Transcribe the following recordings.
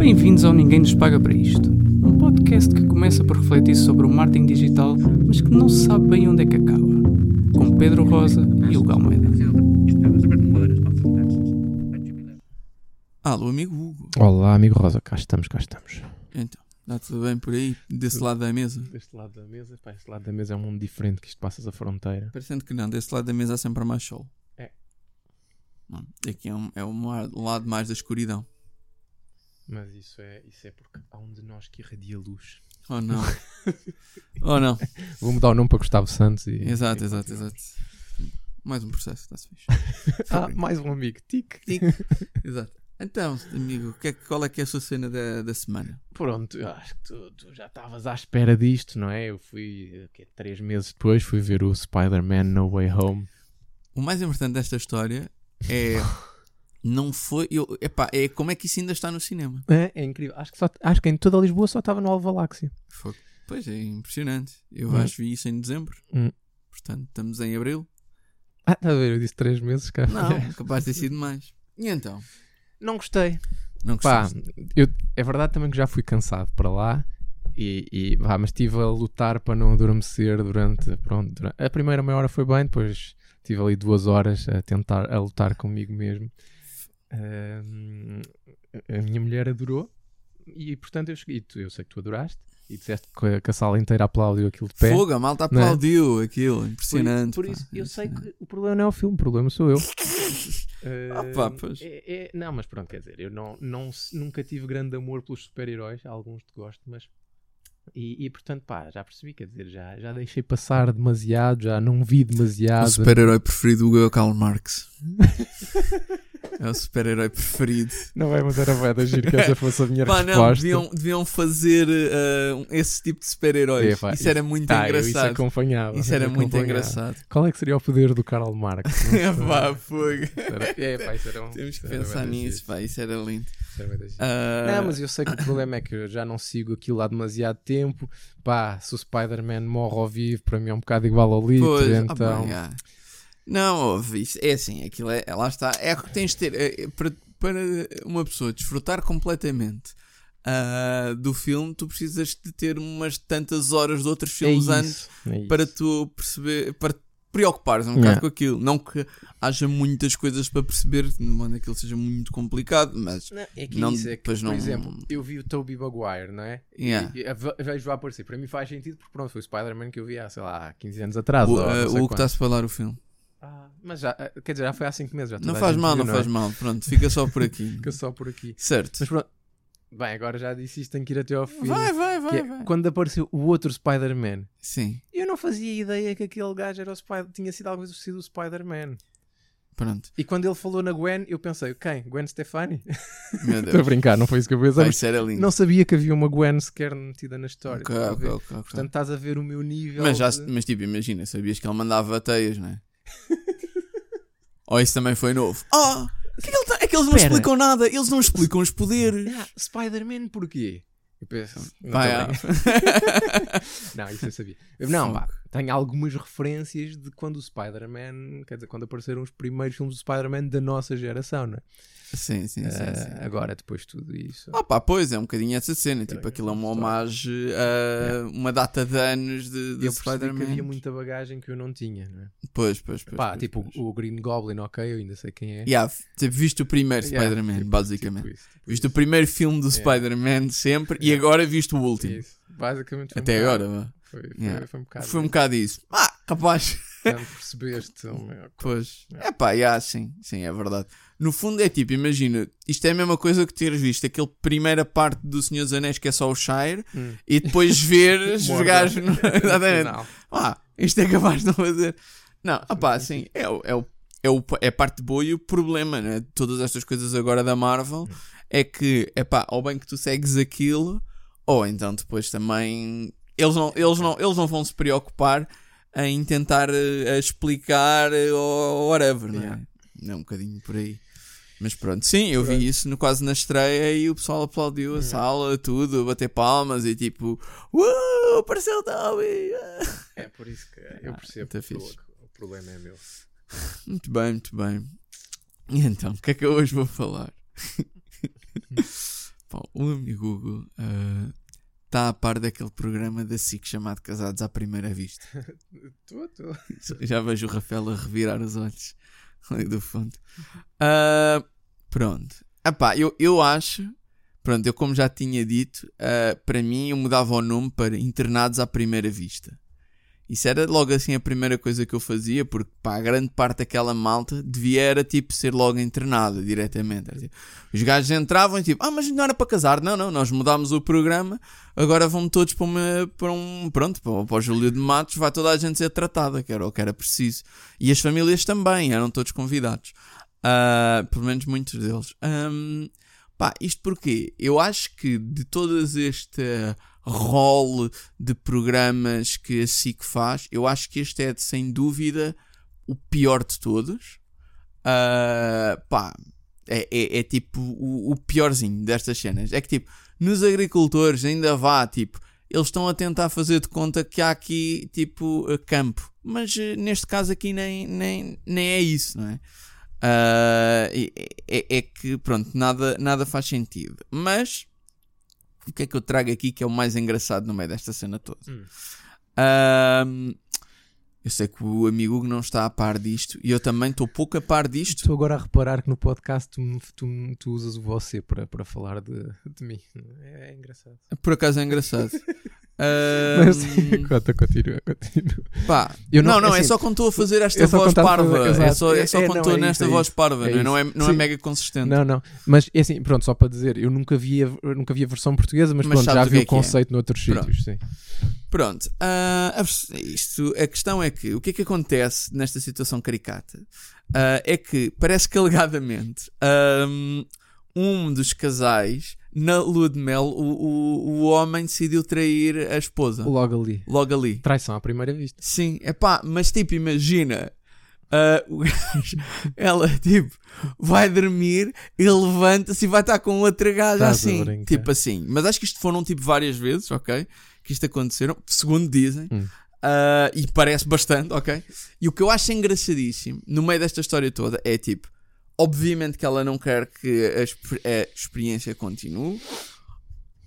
Bem-vindos ao Ninguém Nos Paga para Isto. Um podcast que começa por refletir sobre o marketing digital, mas que não se sabe bem onde é que acaba. Com Pedro Rosa e Hugo Almeida. Alô, amigo Hugo. Olá, amigo Rosa, cá estamos, cá estamos. Então, está tudo bem por aí, desse lado da mesa? Deste lado da mesa, pá, este lado da mesa é um mundo diferente que isto passas a fronteira. Parecendo que não, desse lado da mesa há sempre mais sol. É. Aqui é um, é um lado mais da escuridão. Mas isso é, isso é porque há um de nós que irradia luz. Oh não. oh não. Vou mudar o nome para Gustavo Santos e. Exato, e exato, exato. Mais um processo, está-se fixe. Ah, mais um amigo, tic. Exato. Então, amigo, que é qual é que é a sua cena da, da semana? Pronto, eu acho que tu, tu já estavas à espera disto, não é? Eu fui, que três meses depois, fui ver o Spider-Man No Way Home. O mais importante desta história é. Não foi. Eu, epá, é como é que isso ainda está no cinema. É, é incrível. Acho que, só, acho que em toda Lisboa só estava no Alva Galáxia. Foi- Pois é, impressionante. Eu Hum. acho que vi isso em dezembro. Hum. Portanto, estamos em abril. Ah, está a ver? Eu disse três meses, cara. Não, capaz de ter sido mais. E então? Não gostei. Não Pá, gostaste? eu, é verdade também que já fui cansado para lá e, e vá, mas estive a lutar para não adormecer durante, pronto, durante- a primeira meia hora foi bem, depois tive ali duas horas a tentar a lutar comigo mesmo. A minha mulher adorou e portanto eu cheguei, tu- eu sei que tu adoraste e disseste que a, que a sala inteira aplaudiu aquilo de pé. Fogo, a malta é? aplaudiu aquilo. Por, Impressionante. por pá. isso, eu sei que o problema não é o filme, o problema sou eu. Ah, pá, pois. É- é- não, mas pronto, quer dizer, eu não, não, nunca tive grande amor pelos super-heróis, alguns te gosto, mas. E, e, portanto, pá, já percebi, quer dizer, já, já deixei passar demasiado, já não vi O demasiado. super-herói preferido é o Karl Marx. é o super-herói preferido. Não é, mas era bué da giro que essa fosse a minha Pá, não, resposta. deviam, deviam fazer um- esse tipo de super-heróis. É, isso era muito Tá, eu isso engraçado. acompanhava. Isso era muito engraçado. Qual é que seria o poder do Karl Marx? Não. É pá, fogo. É, pá, isso era um- Temos que pensar nisso, pá. Isso era lindo. isso era. Ah, Não, mas eu sei que o problema é que eu já não sigo aquilo há demasiado tempo. Pá, se o Spider-Man morre ao vivo, para mim é um bocado igual ao Pois, ah, então. ah. Não, ouve, isso é assim, aquilo é, lá está, é o que tens de ter, é, é, para, para uma pessoa desfrutar completamente ah, do filme, tu precisas de ter umas tantas horas de outros é filmes isso, antes é para tu perceber, para te preocupares um bocado Yeah. com aquilo, não que haja muitas coisas para perceber, de modo que aquilo seja muito complicado, mas Não, é que Não, isso é que, por não- exemplo, eu vi o Tobey Maguire, não é? Yeah. E, e, ve- vejo a aparecer. Para mim faz sentido porque pronto, foi o Spider-Man que eu vi há, sei lá, há 15 anos atrás. o, ou não sei o que está a spoiler o filme. Ah, mas já, ah, quer dizer, já foi há 5 meses. Já Não faz mal, viu, não é? faz mal, pronto, fica só por aqui. Fica só por aqui. certo. Mas pronto. Bem, agora já disse isto, tenho que ir até ao fim. Vai, vai, vai, é, vai. Quando apareceu o outro Spider-Man, Sim, eu não fazia ideia que aquele gajo era o Spider tinha sido alguma vez sido o Spider-Man. pronto. E quando ele falou na Gwen, eu pensei, quem? Gwen Stefani? Meu Estou a brincar, não foi isso que eu pensei. Isso era lindo. Não sabia que havia uma Gwen sequer metida na história. Ok, estás a ok, ver? ok, ok. Portanto, estás a ver o meu nível. mas, já, de- mas tipo, imagina, sabias que ele mandava teias, não é? Ou isso também foi novo? Ah! que é, que ele tá- é que eles não Espera. explicam nada, eles não explicam os poderes. Ah, Spider-Man porquê? Eu penso, não, Vai, tô ah. não, isso eu sabia. Não, tenho algumas referências de quando o Spider-Man, quer dizer, quando apareceram os primeiros filmes do Spider-Man da nossa geração, não é? Sim, sim, sim. Ah, sim. agora, depois de tudo isso. Ah pá, pois é um bocadinho essa cena. Tipo, aquilo é uma homagem a uma data de anos de, de eu percebi que havia Spider-Man. muita bagagem que eu não tinha, não é? Pois, pois, pois. Pá, pois, tipo pois. o Green Goblin, ok, eu ainda sei quem é. Yeah, tipo, viste o primeiro Yeah, Spider-Man, tipo- basicamente. tipo isso, tipo Viste o isso. primeiro filme do Yeah. Spider-Man sempre e Yeah. agora viste o último. Isso. Basicamente foi um Até bocado- agora, vá. Foi, foi, foi um bocado. Foi um bocado isso. Ah, capaz. Portanto, percebeste. meu- Pois. É pá, yeah, sim, sim, é verdade. No fundo é tipo, imagina, isto é a mesma coisa que teres visto aquele primeira parte do Senhor dos Anéis que é só o Shire Hum. e depois veres os gajos. no- Exatamente. Ah, isto é capaz de não fazer. Não, ah pá, sim, é, é, o, é, o, é a parte boa e o problema, né? de Todas estas coisas agora da Marvel é que, é pá, ou bem que tu segues aquilo, ou então depois também. Eles não, eles não, eles não vão se preocupar em tentar eh, explicar eh, ou whatever, não é? É um bocadinho por aí. Mas pronto, sim, eu vi Pronto. isso no, quase na estreia e o pessoal aplaudiu a sala, tudo, a bater palmas e tipo, uh, apareceu o Toby! ah." É por isso que eu Ah, percebo muito que o, o problema é meu. Muito bem, muito bem. E então, o que é que eu hoje vou falar? Pá, o amigo Hugo está a par daquele programa da SIC chamado Casados à Primeira Vista. Estou, estou. Já vejo o Rafael a revirar os olhos ali do fundo. Ah, pronto. Epá, eu, eu acho, pronto, eu como já tinha dito, ah, para mim eu mudava o nome para Internados à Primeira Vista. Isso era logo assim a primeira coisa que eu fazia, porque pá, a grande parte daquela malta devia era tipo ser logo internada diretamente. Tipo, os gajos entravam e tipo, ah, mas não era para casar. Não, não, nós mudámos o programa, agora vão todos para, uma, para um. Pronto, para, para o Júlio de Matos, vai toda a gente ser tratada, que era o que era preciso. E as famílias também, eram todos convidados. Ah, pelo menos muitos deles. Ahm, pá, isto porque eu acho que de todas este rol de programas que a SIC faz, eu acho que este é sem dúvida o pior de todos. Ah, pá, é, é- é tipo o, o piorzinho destas cenas. É que tipo, nos agricultores ainda vá, tipo, eles estão a tentar fazer de conta que há aqui tipo eh, campo, mas eh, neste caso aqui nem, nem, nem é isso, não é? É, é- é que pronto, nada, nada faz sentido. Mas o que é que eu trago aqui que é o mais engraçado no meio desta cena toda? Hum. Ahm, eu sei que o amigo Hugo não está a par disto e eu também estou pouco a par disto. Estou agora a reparar que no podcast tu, tu, tu usas o você para, para falar de, de mim. É, é engraçado. Por acaso é engraçado. Mas, Ahm, conta, continua, continua. pá, Eu não, não- não, é assim, só quando estou a fazer esta é voz quando estás a fazer- parva. É só, é só É, quando estou é nesta isso, é voz isso. parva, É não é? Não é, não é Sim. mega consistente. Não, não. Mas é assim, pronto, só para dizer, eu nunca vi a, nunca vi a versão portuguesa, mas, Mas pronto, já vi é o é. conceito noutros Pronto. sítios, sim. Pronto, ah, a vers- isto, a questão é que o que é que acontece nesta situação caricata? Ah, é que parece que alegadamente ahm, um dos casais, na lua de mel, o, o, o homem decidiu trair a esposa. Logo ali. Logo ali. Traição à primeira vista. Sim, é pá, mas tipo, imagina. gajo, ela tipo vai dormir, ele levanta-se e vai estar com outra gaja Estás assim, tipo assim. Mas acho que isto foram tipo várias vezes, ok? Que isto aconteceram, segundo dizem, Hum. Ah, e parece bastante, ok? E o que eu acho engraçadíssimo no meio desta história toda é tipo, obviamente que ela não quer que a, a experiência continue.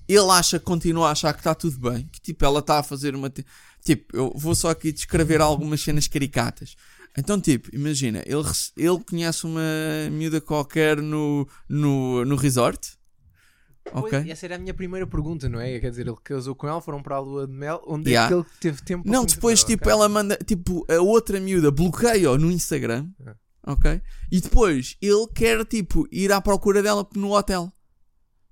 Ele acha, continua a achar que está tudo bem, que tipo, ela está a fazer uma. Tipo, eu vou só aqui descrever algumas cenas caricatas. Então, tipo, imagina, ele, ele conhece uma miúda qualquer no, no, no resort. Ok? Pois, essa era a minha primeira pergunta, não é? Quer dizer, ele casou com ela, foram para a lua de mel, onde Yeah. é que ele teve tempo para Não, depois, tipo, ok. ela manda, tipo, a outra miúda bloqueia-o no Instagram, Ah. Ok? E depois ele quer, tipo, ir à procura dela no hotel.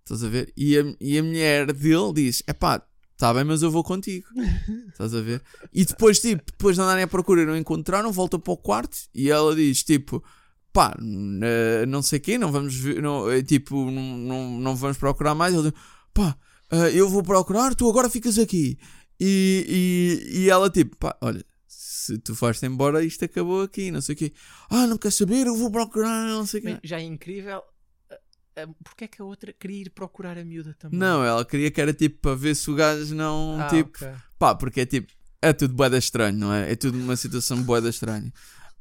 Estás a ver? E a, e a mulher dele diz: é pá, tá bem, mas eu vou contigo. Estás a ver? E depois, tipo, depois de andarem à procura e não encontraram, volta para o quarto e ela diz: tipo, pá, eh, não sei o quê, não vamos ver, não, eh, tipo, não, não, não vamos procurar mais. Ele diz: pá, eh, eu vou procurar, tu agora ficas aqui. E, e, e ela, tipo, pá, olha, se tu foste embora, isto acabou aqui, não sei o quê. Ah, não quer saber, eu vou procurar, não sei o quê. Já é incrível. ah, ah, Porque é que a outra queria ir procurar a miúda também? Não, ela queria que era tipo para ver se o gajo não, Ah, tipo, ok. pá, porque é tipo, é tudo boeda estranho, não é? É tudo uma situação boeda estranha.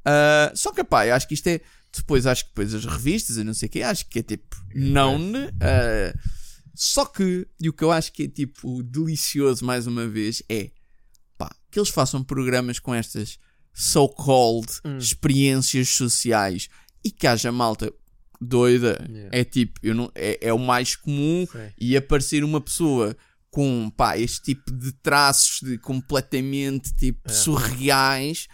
Ah, só que, pá, eu acho que isto é, depois, acho que depois as revistas e não sei o quê, acho que é tipo, não, ah, só que, e o que eu acho que é tipo delicioso mais uma vez é, que eles façam programas com estas so-called Hum. experiências sociais e que haja malta doida. Yeah. É tipo, eu não, é, é o mais comum Sei. e aparecer uma pessoa com pá, este tipo de traços de completamente tipo surreais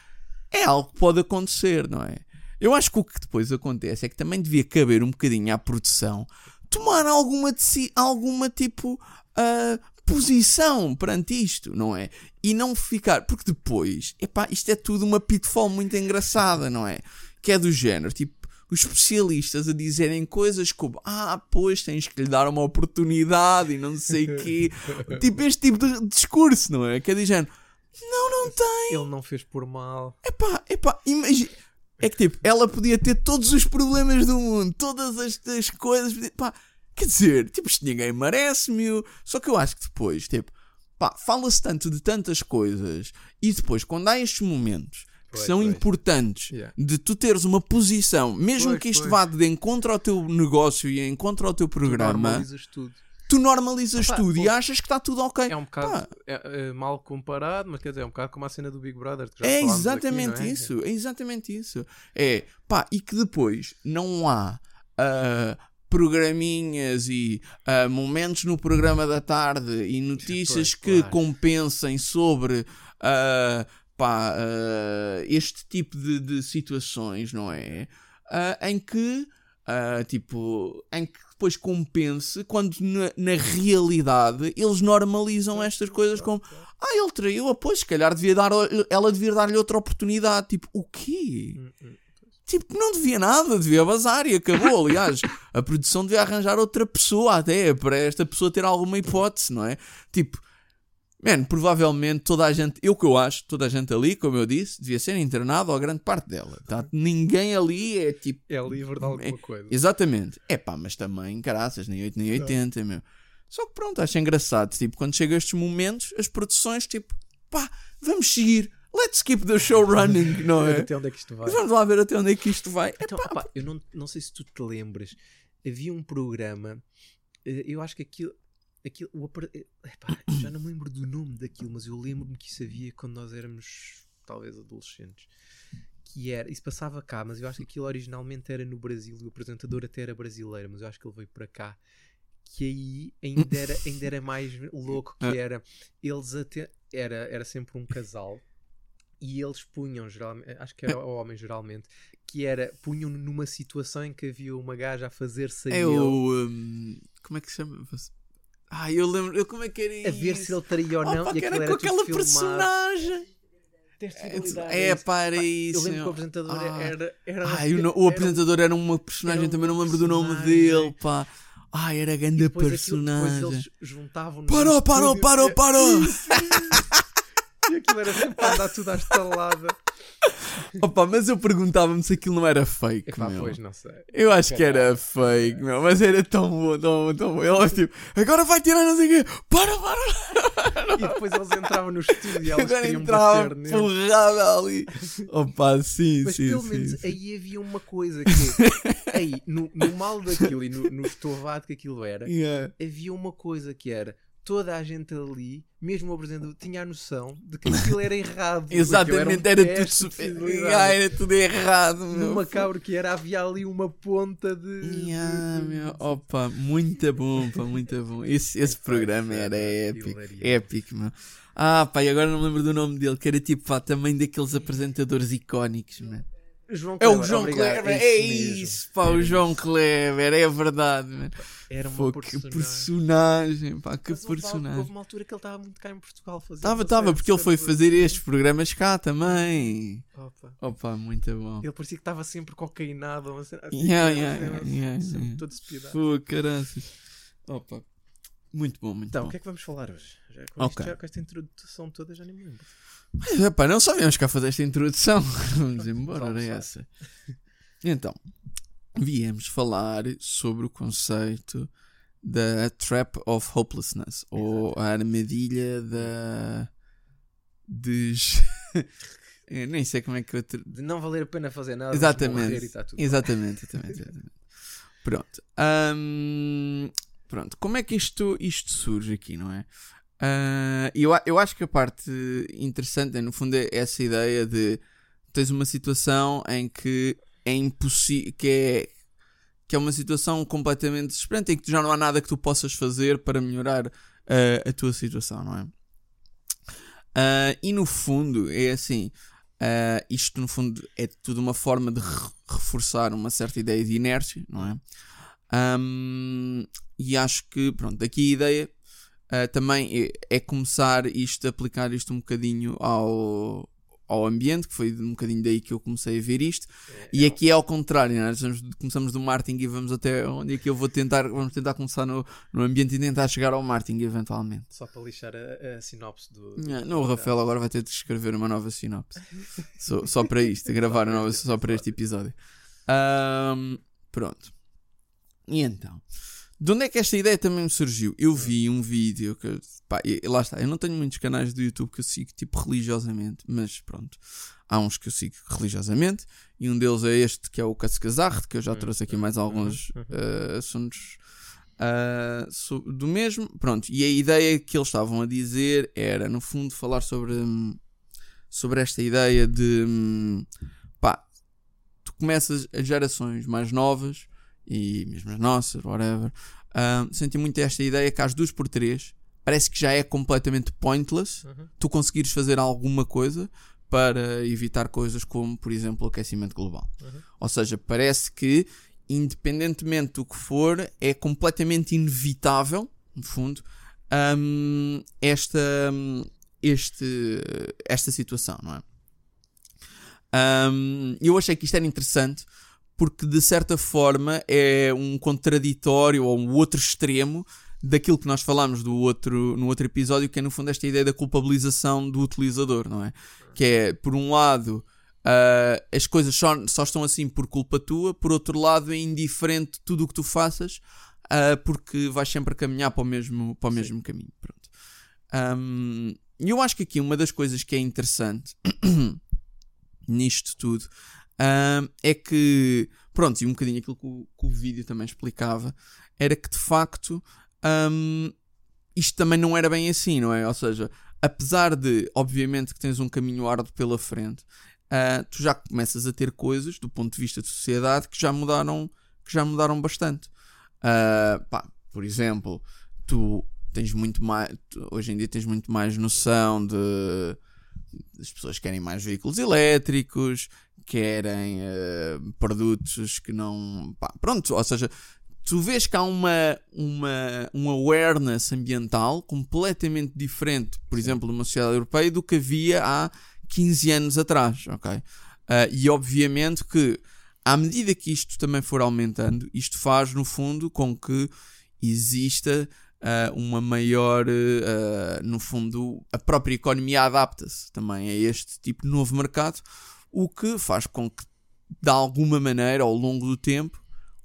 é algo que pode acontecer, não é? Eu acho que o que depois acontece é que também devia caber um bocadinho à produção tomar alguma, alguma tipo ah, posição perante isto, não é? E não ficar, porque depois, epá, isto é tudo uma pitfall muito engraçada, não é? Que é do género, tipo, os especialistas a dizerem coisas como ah, pois tens que lhe dar uma oportunidade e não sei o quê. tipo, este tipo de discurso, não é? Que é de género, não, não tem. Ele não fez por mal. Epá, epá, imagina. É que tipo, ela podia ter todos os problemas do mundo, todas estas coisas. Pá, quer dizer, tipo, isto ninguém merece, meu. Só que eu acho que depois, tipo, pá, fala-se tanto de tantas coisas e depois, quando há estes momentos que Pois, são pois. importantes Yeah. de tu teres uma posição, mesmo Pois, que isto pois. vá de encontro ao teu negócio e encontro ao teu Tu programa, normalizas tudo. tu normalizas Pá, tudo e achas que está tudo ok. É um bocado Pá, é, é, mal comparado, mas quer dizer, é um bocado como a cena do Big Brother. Que já é exatamente aqui, é? isso. É exatamente isso. É pá, e que depois não há ah, programinhas e ah, momentos no programa da tarde e notícias Pois, que claro. compensem sobre ah, pá, ah, este tipo de, de situações, não é? Em que tipo, em que depois compense quando na, na realidade eles normalizam estas coisas como ah, ele traiu, ah, pois, se calhar devia dar, ela devia dar-lhe outra oportunidade. Tipo, o quê? Tipo, não devia nada, devia bazar e acabou. Aliás, a produção devia arranjar outra pessoa até para esta pessoa ter alguma hipótese, não é? Tipo, man, provavelmente toda a gente, eu que eu acho, toda a gente ali, como eu disse, devia ser internado ou grande parte dela. Tá? Ninguém ali é tipo. É livre de alguma É- coisa. Exatamente. É pá, mas também, caraças, nem 8 nem 80, meu. Só que pronto, acho engraçado. Tipo, quando chega a estes momentos, as produções, tipo, pá, vamos seguir. Let's keep the show running, não é? Até onde é que isto vai? Vamos lá ver até onde é que isto vai. Então, opá, eu não, não sei se tu te lembras, havia um programa, eh, eu acho que aquilo. aquilo o eh, epá, já não me lembro do nome daquilo, mas eu lembro-me que isso havia quando nós éramos talvez adolescentes. Que era, isso passava cá, mas eu acho que aquilo originalmente era no Brasil e o apresentador até era brasileiro, mas eu acho que ele veio para cá. Que aí ainda era, ainda era mais louco, que Ah. era eles até era, era sempre um casal e eles punham geralmente, acho que era o homem geralmente, que era punham numa situação em que havia uma gaja a fazer-se a É o. hum, como é que se chama? Ah, eu lembro. eu- Como é que era a isso? ver se ele traía ou não, Opa, e era era com aquela filmado. personagem. É, isso. pá, era isso. Eu lembro que o apresentador Ah. era, era, Ai, o, no- o apresentador era uma personagem, era também não lembro do nome personagem. dele, pá. Ai, era grande depois aquilo- depois personagem. eles juntavam Parou, parou, parou, parou! E aquilo era sempre a andar tudo à estalada. Opa, mas eu perguntava-me se aquilo não era fake, Epá, meu. pois, não sei. Eu acho que era fake, meu, mas era tão bom, tão bom, tão bom. Ele tipo, agora vai tirar não sei o quê, para, para! E depois eles entravam no estúdio e elas Agora queriam entrava bater nele. porrada ali. Opa, sim, Mas sim, pelo sim. menos sim. aí havia uma coisa que aí, no, no mal daquilo e no, no estovado que aquilo era, Yeah. havia uma coisa que era toda a gente ali, mesmo o apresentador, tinha a noção de que aquilo era errado. Exatamente, era, um tudo teste de super... fidelidade. Ah, era tudo errado. No macabro que era, havia ali uma ponta de. Yeah, meu. Opa, muito bom, pá, muito bom. Esse, esse programa era épico, épico, meu. Ah, pá, e agora não me lembro do nome dele, que era tipo, pá, também daqueles apresentadores icónicos, meu. João É o Kleber, João Kleber, é isso, pá, o Era João. Kleber, é verdade, meu. Era uma Pô, que personagem. personagem, pá, que Mas personagem. Houve uma altura que ele estava muito cá em Portugal. fazia Tava, uma tava, série porque ele foi fazer assim. estes programas cá também. Opa. Opa, muito bom. Ele parecia que estava sempre cocainado. Uma cena assim, Yeah, yeah, yeah, sempre yeah. todo espiedado. Pô, caraças. Opa, muito bom, muito Então, bom. o que é que vamos falar hoje? Já com, Ok. isto, já, com esta introdução toda já nem me lembro. Mas, epá, não só viemos cá fazer esta introdução. Vamos embora, era essa. Então, viemos falar sobre o conceito da Trap of Hopelessness ou a armadilha da. Des... Nem sei como é que eu. tra- De não valer a pena fazer nada, Exatamente. e está tudo. Exatamente, exatamente, exatamente. Pronto. Hum, pronto. Como é que isto, isto surge aqui, não é? Ah, eu, eu acho que a parte interessante no fundo, é essa ideia de tens uma situação em que é impossível, que é, que é uma situação completamente desesperante em que já não há nada que tu possas fazer para melhorar ah, a tua situação, não é? Ah, e no fundo é assim, ah, isto no fundo é tudo uma forma de re- reforçar uma certa ideia de inércia, não é? Ahm, e acho que, pronto, daqui a ideia ah, também é, é começar isto, aplicar isto um bocadinho ao, ao ambiente, que foi um bocadinho daí que eu comecei a ver isto. E aqui é ao contrário, é? Vamos- começamos do marketing e vamos até onde é que eu vou tentar, vamos tentar começar no, no ambiente e tentar chegar ao marketing eventualmente. Só para lixar a, a sinopse do. do- Não, não, o Rafael agora vai ter de escrever uma nova sinopse. só, só para isto, gravar nova só para este episódio. Ahm, pronto. E então, de onde é que esta ideia também me surgiu? Eu vi um vídeo que, pá, lá está, eu não tenho muitos canais do YouTube que eu sigo tipo religiosamente, mas pronto, há uns que eu sigo religiosamente e um deles é este que é o Cascazarre, que eu já trouxe aqui mais alguns eh, assuntos so- do mesmo. Pronto, e a ideia que eles estavam a dizer era, no fundo, falar sobre, hum, sobre esta ideia de hum, pá, tu começas as gerações mais novas e mesmo as nossas, whatever, sentem muito esta ideia que às duas por três parece que já é completamente pointless tu conseguires fazer alguma coisa para evitar coisas como, por exemplo, o aquecimento global. Uhum. Ou seja, parece que, independentemente do que for, é completamente inevitável, no fundo, hum, esta, este, esta situação, não é? Hum, eu achei que isto era interessante porque, de certa forma, é um contraditório ou um outro extremo daquilo que nós falámos do outro, no outro episódio, que é no fundo esta ideia da culpabilização do utilizador, não é? Que é, por um lado, ah, as coisas só, só estão assim por culpa tua, por outro lado, é indiferente tudo o que tu faças, ah, porque vais sempre a caminhar para o mesmo, para o mesmo caminho. Pronto. E eu acho que aqui uma das coisas que é interessante nisto tudo é que, pronto, e um bocadinho aquilo que o, que o vídeo também explicava, era que de facto hum, isto também não era bem assim, não é? Ou seja, apesar de, obviamente, que tens um caminho árduo pela frente, ah, tu já começas a ter coisas do ponto de vista de sociedade que já mudaram, que já mudaram bastante. Ah, pá, por exemplo, tu tens muito mais, hoje em dia tens muito mais noção de as pessoas querem mais veículos elétricos, querem eh, produtos que não. pá, pronto, ou seja, tu vês que há uma, uma, um awareness ambiental completamente diferente, por exemplo, numa sociedade europeia do que havia há 15 anos atrás, ok? Ah, e obviamente que à medida que isto também for aumentando, isto faz no fundo com que exista ah, uma maior, ah, no fundo, a própria economia adapta-se também a este tipo de novo mercado, o que faz com que, de alguma maneira, ao longo do tempo,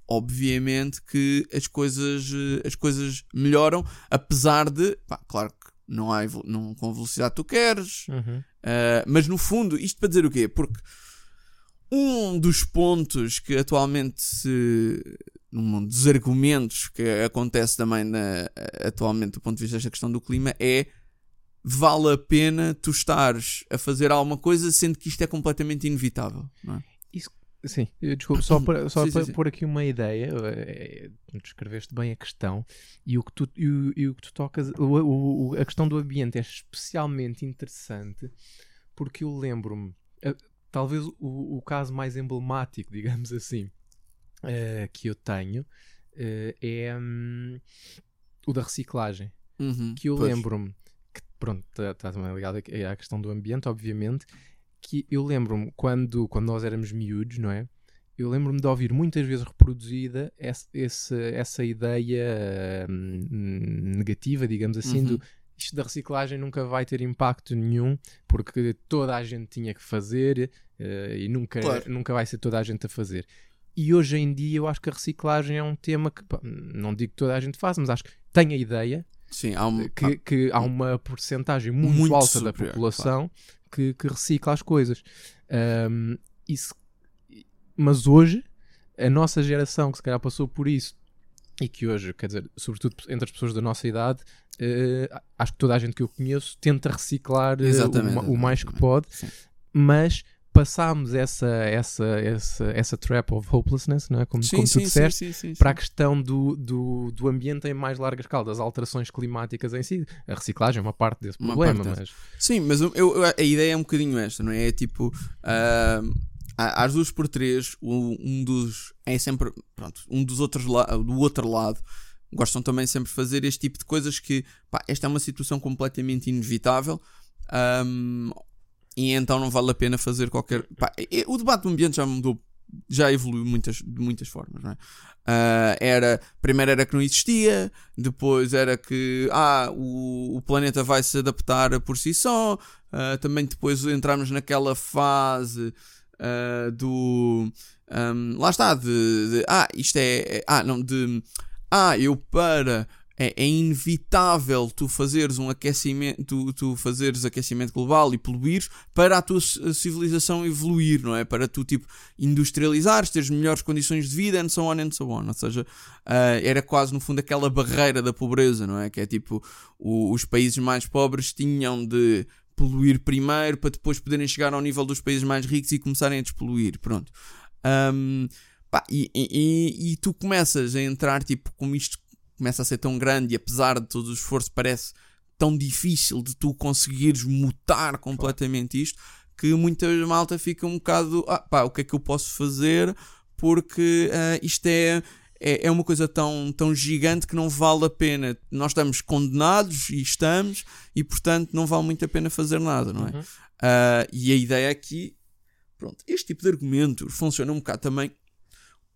obviamente que as coisas, eh, as coisas melhoram, apesar de, pá, claro que não há não com a velocidade que tu queres, Uhum. Uh, mas no fundo, isto para dizer o quê? Porque um dos pontos que atualmente se. Um dos argumentos que acontece também na- atualmente do ponto de vista desta questão do clima é vale a pena tu estares a fazer alguma coisa sendo que isto é completamente inevitável. Não é? Sim, eu- desculpa, só para, só Sim, sim, para sim. pôr aqui uma ideia, eh, tu descreveste bem a questão e o que tu, e o, e o que tu tocas, o- o- o- a questão do ambiente é especialmente interessante porque eu lembro-me, eh, talvez o, o caso mais emblemático, digamos assim, eh, que eu tenho eh, é hum, o da reciclagem Uhum, que eu lembro-me que, pronto, está tá também ligado à questão do ambiente, obviamente, que eu lembro-me quando, quando nós éramos miúdos, não é? Eu lembro-me de ouvir muitas vezes reproduzida essa, essa, essa ideia hum, negativa, digamos assim, Uhum. do isto da reciclagem nunca vai ter impacto nenhum porque toda a gente tinha que fazer eh, e nunca, Claro. nunca vai ser toda a gente a fazer. E hoje em dia eu acho que a reciclagem é um tema que, pá, não digo que toda a gente faz, mas acho que tem a ideia Sim, há um, que, que há uma porcentagem muito, Muito alta da superior, população que, que recicla as coisas. Ahm, isso- mas hoje, a nossa geração que se calhar passou por isso e que hoje, quer dizer, sobretudo entre as pessoas da nossa idade, eh, acho que toda a gente que eu conheço tenta reciclar eh, o, o mais que pode, Sim. mas passámos essa, essa, essa, essa trap of hopelessness, não é? como, sim, como tu disseste, sim, sim, sim, para a questão do, do, do ambiente em mais larga escala, das alterações climáticas em si. A reciclagem é uma parte desse Uma problema, parte mas Sim, mas eu, eu- a ideia é um bocadinho esta, não é? É tipo, a- às duas por três, um dos. É sempre. Pronto, um dos outros do outro lado gostam também sempre de fazer este tipo de coisas que, pá, esta é uma situação completamente inevitável. ahm, e então não vale a pena fazer qualquer. pá, o debate do ambiente já mudou, já evoluiu muitas, de muitas formas, não é? Ah, era, primeiro era que não existia, depois era que ah, o, o planeta vai se adaptar por si só, ah, também depois entramos naquela fase ah, do ahm, lá está, de, de, ah, isto é, é- ah, não, de ah, eu para é, é inevitável tu fazeres um aquecimento, tu, tu fazeres aquecimento global e poluir para a tua civilização evoluir, não é? Para tu, tipo, industrializares, teres melhores condições de vida, and so on, and so on. Ou seja, ah, era quase, no fundo, aquela barreira da pobreza, não é? Que é tipo, o- os países mais pobres tinham de poluir primeiro para depois poderem chegar ao nível dos países mais ricos e começarem a despoluir. Pronto. Ahm, pá, e, e- e- e tu começas a entrar, tipo, como isto começa a ser tão grande e apesar de todo o esforço parece tão difícil de tu conseguires mutar completamente isto que muita malta fica um bocado, ah, pá, o que é que eu posso fazer porque ah, isto é, é, é uma coisa tão, tão gigante que não vale a pena. Nós estamos condenados e estamos, e portanto não vale muito a pena fazer nada, não é? Uhum. Ah, e a ideia aqui, pronto, este tipo de argumento funciona um bocado também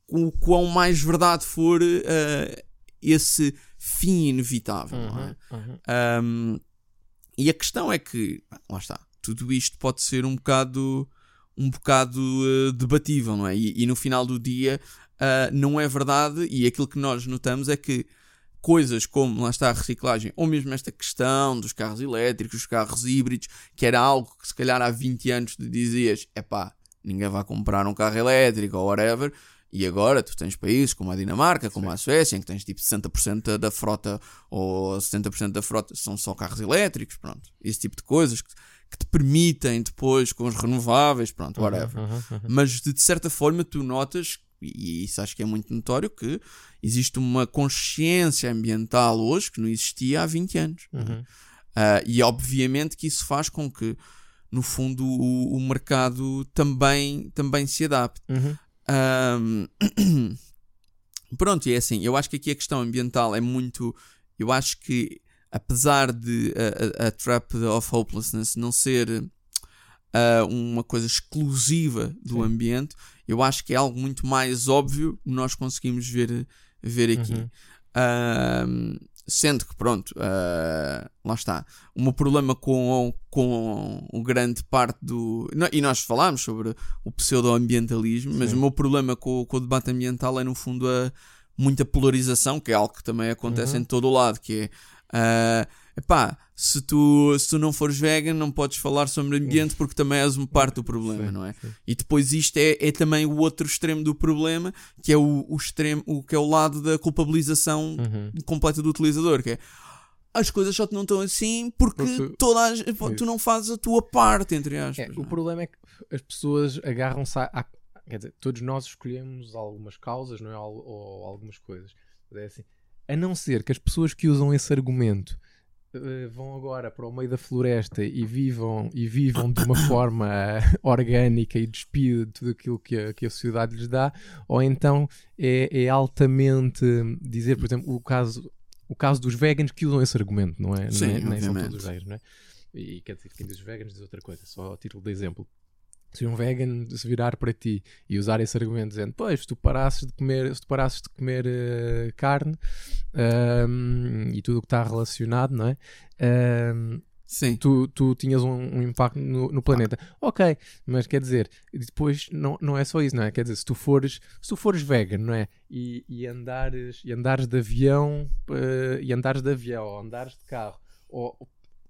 com o quão mais verdade for ah, esse fim inevitável, não é? Uhum, uhum. Um, e a questão é que, lá está, tudo isto pode ser um bocado, um bocado eh, debatível, não é? E, e no final do dia ah, não é verdade, e aquilo que nós notamos é que coisas como, lá está, a reciclagem, ou mesmo esta questão dos carros elétricos, dos carros híbridos, que era algo que se calhar há 20 anos tu dizias, é pá, ninguém vai comprar um carro elétrico ou whatever, e agora tu tens países como a Dinamarca, como a Suécia, em que tens tipo 60% da frota ou 70% da frota são só carros elétricos, pronto. Esse tipo de coisas que, que te permitem depois com os renováveis, pronto, whatever. Uhum, uhum. Mas de, de certa forma tu notas, e isso acho que é muito notório, que existe uma consciência ambiental hoje que não existia há 20 anos. Uhum. Ah, e obviamente que isso faz com que, no fundo, o, o mercado também, também se adapte. Uhum. Ahm, Pronto, e é assim, eu acho que aqui a questão ambiental é muito. Eu acho que, apesar de a, a, a Trap of Hopelessness não ser ah, uma coisa exclusiva do Sim. ambiente, eu acho que é algo muito mais óbvio que nós conseguimos ver, ver aqui. Uhum. Ahm, sendo que, pronto, ah, lá está. O meu problema com, com o grande parte do. E nós falámos sobre o pseudo-ambientalismo, mas Sim. o meu problema com, com o debate ambiental é, no fundo, a muita polarização, que é algo que também acontece Uhum. em todo o lado, que é. ah, epá, se tu, se tu não fores vegan, não podes falar sobre ambiente porque também és uma parte do problema, Sim, não é? sim. E depois isto é, é também o outro extremo do problema, que é o, o extremo, o que é o lado da culpabilização Uhum. completa do utilizador, que é as coisas só te não estão assim porque Porque- toda a- tu não fazes a tua parte, entre É, aspas. o é? problema é que as pessoas agarram-se a, a- Quer dizer, todos nós escolhemos algumas causas, não é? Ou, ou algumas coisas. Mas é assim. A não ser que as pessoas que usam esse argumento eh, vão agora para o meio da floresta e vivam, e vivam de uma forma eh, orgânica e despida de tudo aquilo que a, que a sociedade lhes dá, ou então é, é altamente dizer, por exemplo, o caso, o caso dos veganos que usam esse argumento, não é? Sim, nem, nem são todos veganos, não é? E quer dizer, quem diz veganos diz outra coisa, só a título de exemplo. Se um vegan se virar para ti e usar esse argumento dizendo, pois, se tu parasses de comer, se tu parasses de comer eh, carne ahm, e tudo o que está relacionado, não é? Ahm, Sim. tu, tu tinhas um, um impacto no, no planeta. Ok, mas quer dizer, depois não, não é só isso, não é? Quer dizer, se tu fores, se tu fores vegan, não é? E, e andares, e andares de avião, eh, e andares de avião, ou andares de carro, ou,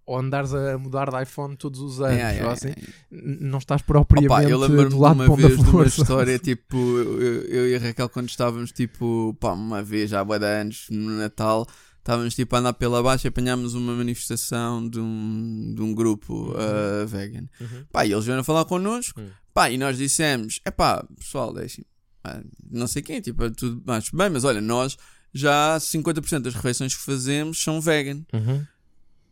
ou andares a mudar de iPhone todos os anos, ou é, assim, n- não estás propriamente Opa, eu lembro-me do de lado uma vez de uma história, tipo, eu, eu e a Raquel, quando estávamos, tipo, pá, uma vez, há bué de anos, no Natal, estávamos, tipo, a andar pela baixa e apanhámos uma manifestação de um, de um grupo ah, vegan. Uhum. Pá, e eles vieram falar connosco, Hum. pá, e nós dissemos, é pá, pessoal, deixem, não sei quem, tipo, é tudo mais bem, mas olha, nós já 50% das refeições que fazemos são vegan. Uhum.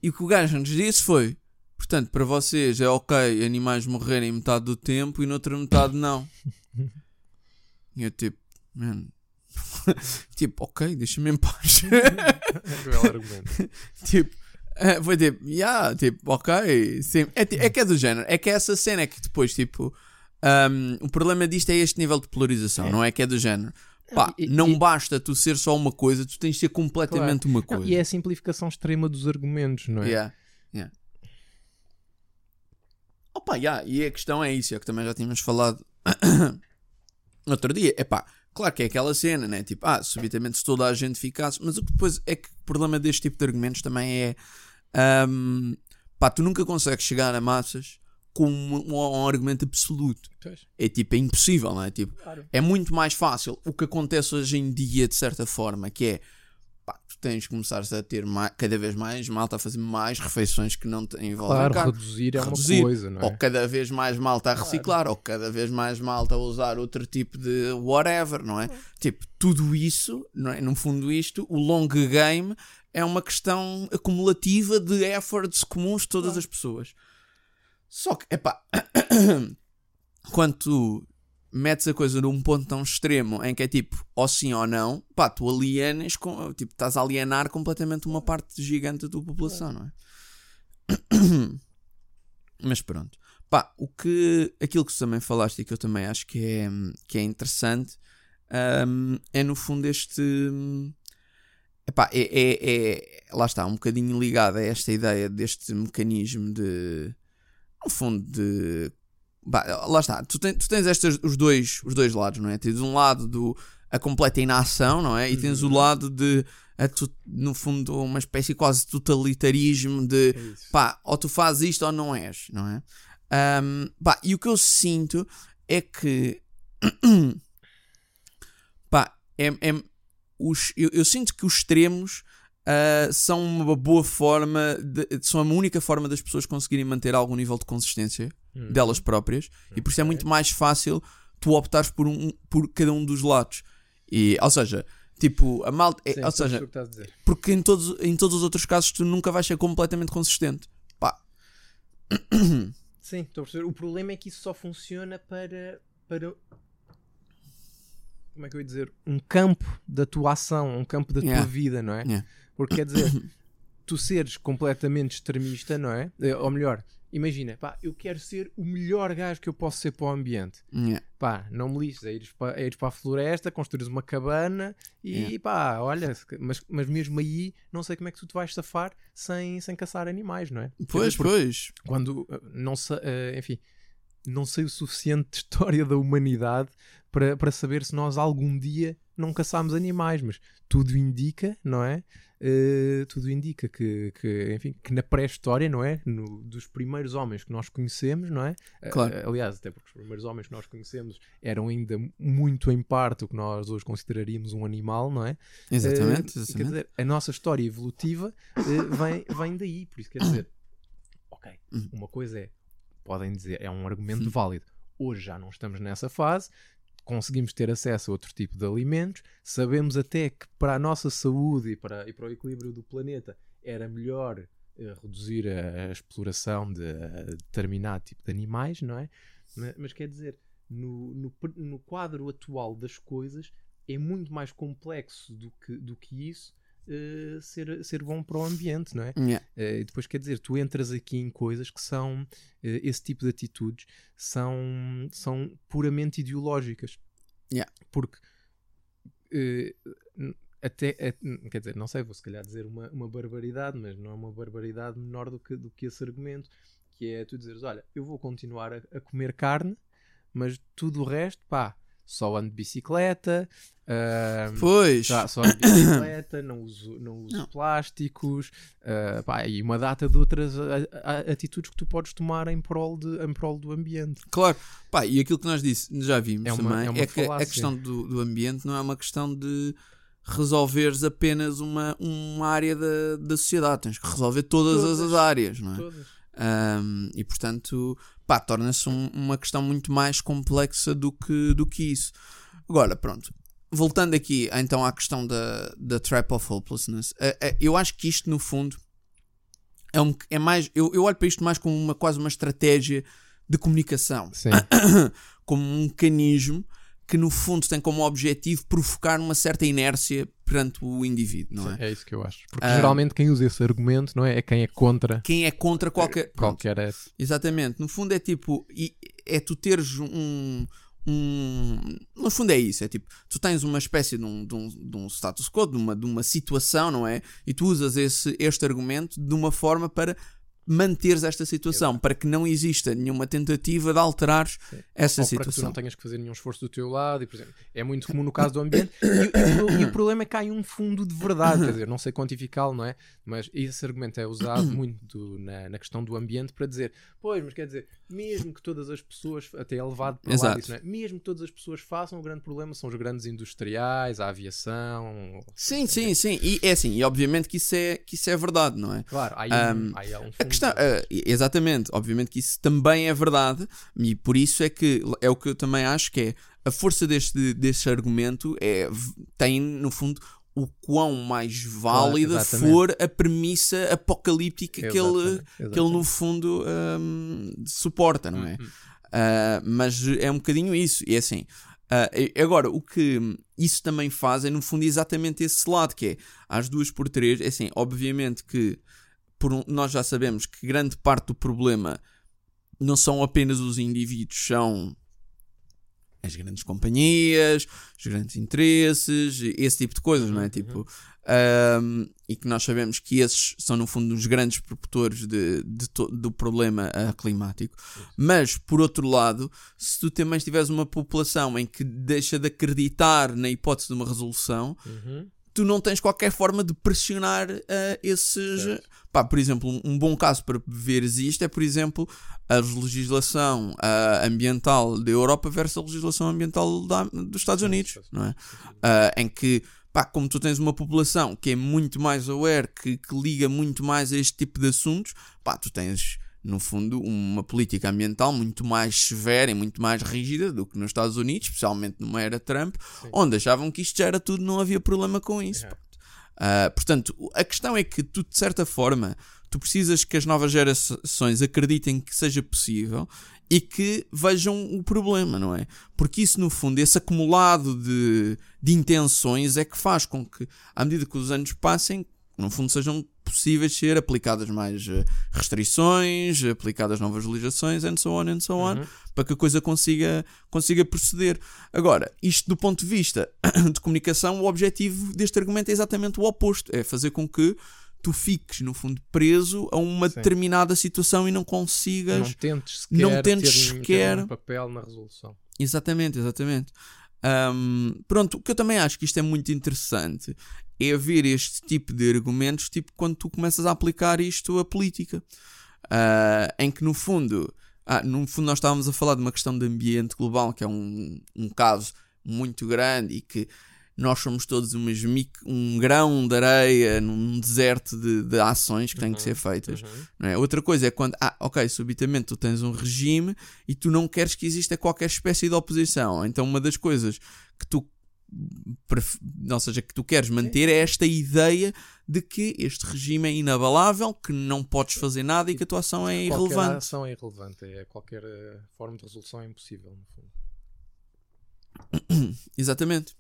E o que o gajo nos disse foi: portanto, para vocês é ok animais morrerem metade do tempo e noutra metade não. E eu tipo, man. tipo, ok, deixa-me em paz. Argumento. tipo, eh, foi tipo, yeah, tipo, ok. Sim. É, é que é do género. É que essa cena é que depois, tipo, um, o problema disto é este nível de polarização, É. não é que é do género. Pá, E- não e- basta tu ser só uma coisa, tu tens de ser completamente uma Não, coisa. e é a simplificação extrema dos argumentos, não é? Yeah, yeah. Opa, yeah, e a questão é isso, é que também já tínhamos falado outro dia. É pá, Claro que é aquela cena, né? Tipo, ah, subitamente se toda a gente ficasse. Mas o que depois é que o problema deste tipo de argumentos também é. ahm, pá, tu nunca consegues chegar a massas com um, um argumento absoluto. É tipo, é impossível, não é? Tipo, é muito mais fácil o que acontece hoje em dia, de certa forma, que é pá, tu tens de começar a ter ma- cada vez mais malta a fazer mais refeições que não te envolvem Claro, carne. reduzir é Reduzir. uma coisa, não é? Ou cada vez mais malta a reciclar, ou cada vez mais malta a usar outro tipo de whatever, não é? Tipo, tudo isso, não é? no fundo, isto, o long game é uma questão acumulativa de efforts comuns de todas as pessoas. Só que, epá, quando tu metes a coisa num ponto tão extremo em que é tipo, ou sim ou não, pá, tu alienas, com, tipo, estás a alienar completamente uma parte gigante da tua população, não é? Mas pronto. Pá, o que, aquilo que tu também falaste e que eu também acho que é, que é interessante hum, é no fundo este. Epá, é, é, é- lá está, um bocadinho ligado a esta ideia deste mecanismo de. No fundo, de. Bah, lá está, tu, tens tu tens estes, os, dois, os dois lados, não é? Tens um lado do a completa inação, não é? E tens o lado de, a no fundo, uma espécie quase de totalitarismo de É pá, ou tu fazes isto ou não és, não é? Pá, e o que eu sinto é que pá, é, é- os, eu, eu sinto que os extremos ah, são uma boa forma, de- são a única forma das pessoas conseguirem manter algum nível de consistência Hum. delas próprias e por isso é muito mais fácil tu optares por, um, por cada um dos lados. E, ou seja, tipo, a malta. é- Sim, ou seja, porque em todos, em todos os outros casos tu nunca vais ser completamente consistente. Pá, Sim, estou a perceber. O problema é que isso só funciona para, para. Como é que eu ia dizer? Um campo da tua ação, um campo da Yeah. tua vida, não é? Yeah. Porque quer dizer, tu seres completamente extremista, não é? Eh, Ou melhor, imagina, pá, eu quero ser o melhor gajo que eu posso ser para o ambiente. yeah, Pá, não me lixes, é ires para, é ires para a floresta, construires uma cabana e pá, olha, mas, mas mesmo aí não sei como é que tu te vais safar sem, sem caçar animais, não é? Pois, porque pois. quando uh, não sei, uh, enfim, não sei o suficiente de história da humanidade para, para saber se nós algum dia não caçámos animais, mas tudo indica, não é? Uh, tudo indica que, que, enfim, que na pré-história, não é? No, dos primeiros homens que nós conhecemos, não é? Uh, Claro. aliás, até porque os primeiros homens que nós conhecemos eram ainda muito em parte o que nós hoje consideraríamos um animal, não é? Exatamente, Eh, Quer exatamente. dizer, a nossa história evolutiva eh, vem, vem daí. Por isso quer dizer, ok, Uhum. uma coisa é, podem dizer, é um argumento válido. Hoje já não estamos nessa fase, conseguimos ter acesso a outro tipo de alimentos, sabemos até que para a nossa saúde e para, e para o equilíbrio do planeta era melhor eh, reduzir a, a exploração de determinado tipo de animais, não é? Mas, mas quer dizer, no, no, no quadro atual das coisas é muito mais complexo do que, do que isso eh, ser, ser bom para o ambiente, não é? Yeah, Eh, e depois quer dizer, tu entras aqui em coisas que são eh, esse tipo de atitudes são, são puramente ideológicas. Yeah. Porque até quer dizer, não sei, vou se calhar dizer uma, uma barbaridade, mas não é uma barbaridade menor do que, do que esse argumento, que é tu dizeres, olha, eu vou continuar a, a comer carne, mas tudo o resto, pá, só ando de bicicleta, ahm, Pois. só, só ando de bicicleta, não uso, não uso Não. plásticos, ah, pá, e uma data de outras atitudes que tu podes tomar em prol, de, em prol do ambiente. Claro. Pá, e aquilo que nós disse, já vimos É uma- também, é uma é que a questão do, do ambiente não é uma questão de resolveres apenas uma, uma área da, da sociedade. Tens que resolver todas, as- as Todas. áreas, não é? Todas. Um, e portanto, pá, torna-se um- uma questão muito mais complexa do que, do que isso. Agora, pronto, voltando aqui então à questão da, da trap of hopelessness, eh, eh, eu acho que isto no fundo é, um, é mais. Eu, eu olho para isto mais como uma, quase uma estratégia de comunicação, como um mecanismo que no fundo tem como objetivo provocar uma certa inércia perante o indivíduo, não é? é isso que eu acho. Porque Ah. geralmente quem usa esse argumento não é, é quem é contra Quem é contra qualquer. qualquer. Exatamente. No fundo é tipo. É tu teres um. um no fundo é isso. É tipo. Tu tens uma espécie de um, de um, de um status quo, de uma, de uma situação, não é? E tu usas esse, este argumento de uma forma para manteres esta situação, Exato. para que não exista nenhuma tentativa de alterares essa Ou para que tu situação. não tenhas que fazer nenhum esforço do teu lado. E, por exemplo, é muito comum no caso do ambiente. E, e o- e o problema é que há um fundo de verdade. Quer dizer, não sei quantificá-lo, não é? Mas esse argumento é usado muito na, na questão do ambiente para dizer, pois, mas quer dizer, mesmo que todas as pessoas, até é levado para lá Exato. disso, não é? mesmo que todas as pessoas façam, o grande problema são os grandes industriais, a aviação. Sim, sim, sim. E é assim, e obviamente que isso é, que isso é verdade, não é? Claro, há aí Um, um, há um fundo questão, eh, exatamente, obviamente que isso também é verdade, e por isso é que é o que eu também acho que é a força deste, deste argumento é tem no fundo o quão mais válida for a premissa apocalíptica que ele, Exatamente, que ele no fundo hum, suporta, não é? Uhum. Ah, mas é um bocadinho isso. E é assim. e- agora, o que isso também faz é, no fundo, exatamente esse lado, que é às duas por três. É assim, obviamente que por um- nós já sabemos que grande parte do problema não são apenas os indivíduos, são as grandes companhias, os grandes interesses, esse tipo de coisas, não é? Uhum, Tipo, ahm, e que nós sabemos que esses são, no fundo, os grandes propulsores de, de to- do problema ah, climático. Mas, por outro lado, se tu também tiveres uma população em que deixa de acreditar na hipótese de uma resolução, Uhum. Tu não tens qualquer forma de pressionar ah, esses. Certo. Pá, por exemplo, um, bom caso para veres isto é, por exemplo, a legislação ah, ambiental da Europa versus a legislação ambiental da- dos Estados Unidos, não é? Ah, em que, pá, como tu tens uma população que é muito mais aware, que, que liga muito mais a este tipo de assuntos, pá, tu tens. No fundo, uma política ambiental muito mais severa e muito mais rígida do que nos Estados Unidos, especialmente numa era Trump, Sim. onde achavam que isto já era tudo, não havia problema com isso. Ah, portanto, a questão é que tu, de certa forma, tu precisas que as novas gerações acreditem que seja possível e que vejam o problema, não é? Porque isso, no fundo, esse acumulado de, de intenções é que faz com que, à medida que os anos passem, no fundo, sejam possíveis ser aplicadas mais eh, restrições, aplicadas novas legislações, and so on, and so on, Uhum. para que a coisa consiga, consiga proceder. Agora, isto do ponto de vista de comunicação, o objetivo deste argumento é exatamente o oposto: é fazer com que tu fiques, no fundo, preso a uma Sim. determinada situação e não consigas. Não tentes sequer, não tentes sequer- um papel na resolução. Exatamente, exatamente. Ahm, pronto, o que eu também acho que isto é muito interessante é haver este tipo de argumentos, tipo quando tu começas a aplicar isto à política, Ah, em que no fundo, ah, no fundo nós estávamos a falar de uma questão de ambiente global, que é um, um caso muito grande e que nós somos todos umas um grão de areia num deserto de, de ações que têm que ser feitas. Uhum. É? Outra coisa é quando, ah, ok, subitamente tu tens um regime e tu não queres que exista qualquer espécie de oposição. Então, uma das coisas que tu, ou seja, que tu queres manter é esta ideia de que este regime é inabalável, que não podes fazer nada e que a tua ação é Qualquer irrelevante. ação é irrelevante. É, qualquer eh, forma de resolução é impossível, no fundo. Exatamente.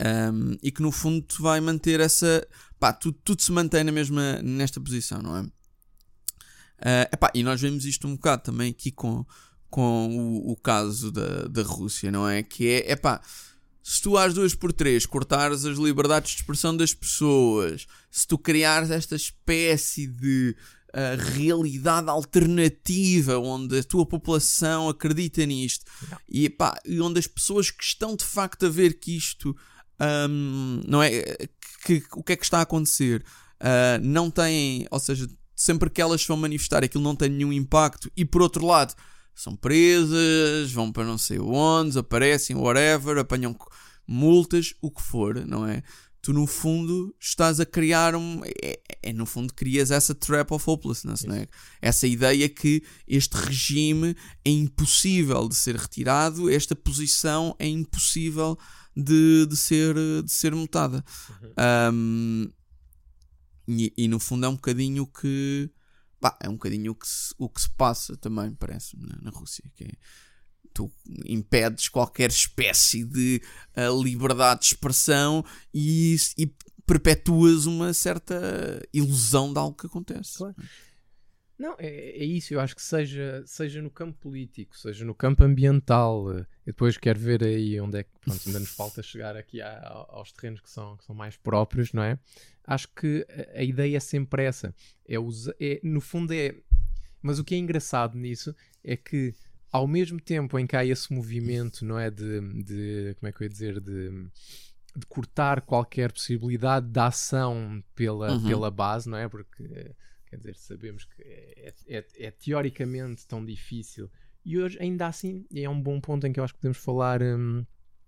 Um, e que no fundo tu vai manter essa. Pá, tudo, tudo se mantém na mesma, nesta posição, não é? Uh, epá, e nós vemos isto um bocado também aqui com, com o, o caso da, da Rússia, não é? Que é, epá, se tu às duas por três cortares as liberdades de expressão das pessoas, se tu criares esta espécie de uh, realidade alternativa onde a tua população acredita nisto e, e onde as pessoas que estão de facto a ver que isto hum, não é que, que- o que é que está a acontecer uh, não têm, ou seja, sempre que elas vão manifestar aquilo não tem nenhum impacto e por outro lado são presas, vão para não sei onde, aparecem, whatever, apanham multas, o que for, não é? Tu no fundo estás a criar um. É, é- no fundo crias essa trap of hopelessness, não é? Essa ideia que este regime é impossível de ser retirado, esta posição é impossível de, de, ser, de ser mutada. Um, e, e no fundo é um bocadinho que. Pá, é um bocadinho o que se, o que se passa também, parece-me, na, na Rússia. Que é, tu impedes qualquer espécie de ah, liberdade de expressão e, e perpetuas uma certa ilusão de algo que acontece. Claro. Não, é, é isso, eu acho que seja, seja no campo político, seja no campo ambiental, eh, eu depois quero ver aí onde é que pronto, ainda nos falta chegar aqui a- a- aos terrenos que são, que são mais próprios, não é? Acho que a, a ideia é sempre essa. É, usa, é No fundo é. Mas o que é engraçado nisso é que ao mesmo tempo em que há esse movimento, não é? De, de como é que eu ia dizer? De, de cortar qualquer possibilidade de ação pela, Uhum. pela base, não é? Porque quer dizer, sabemos que é, é- é teoricamente tão difícil. E hoje, ainda assim, é um bom ponto em que eu acho que podemos falar, hum,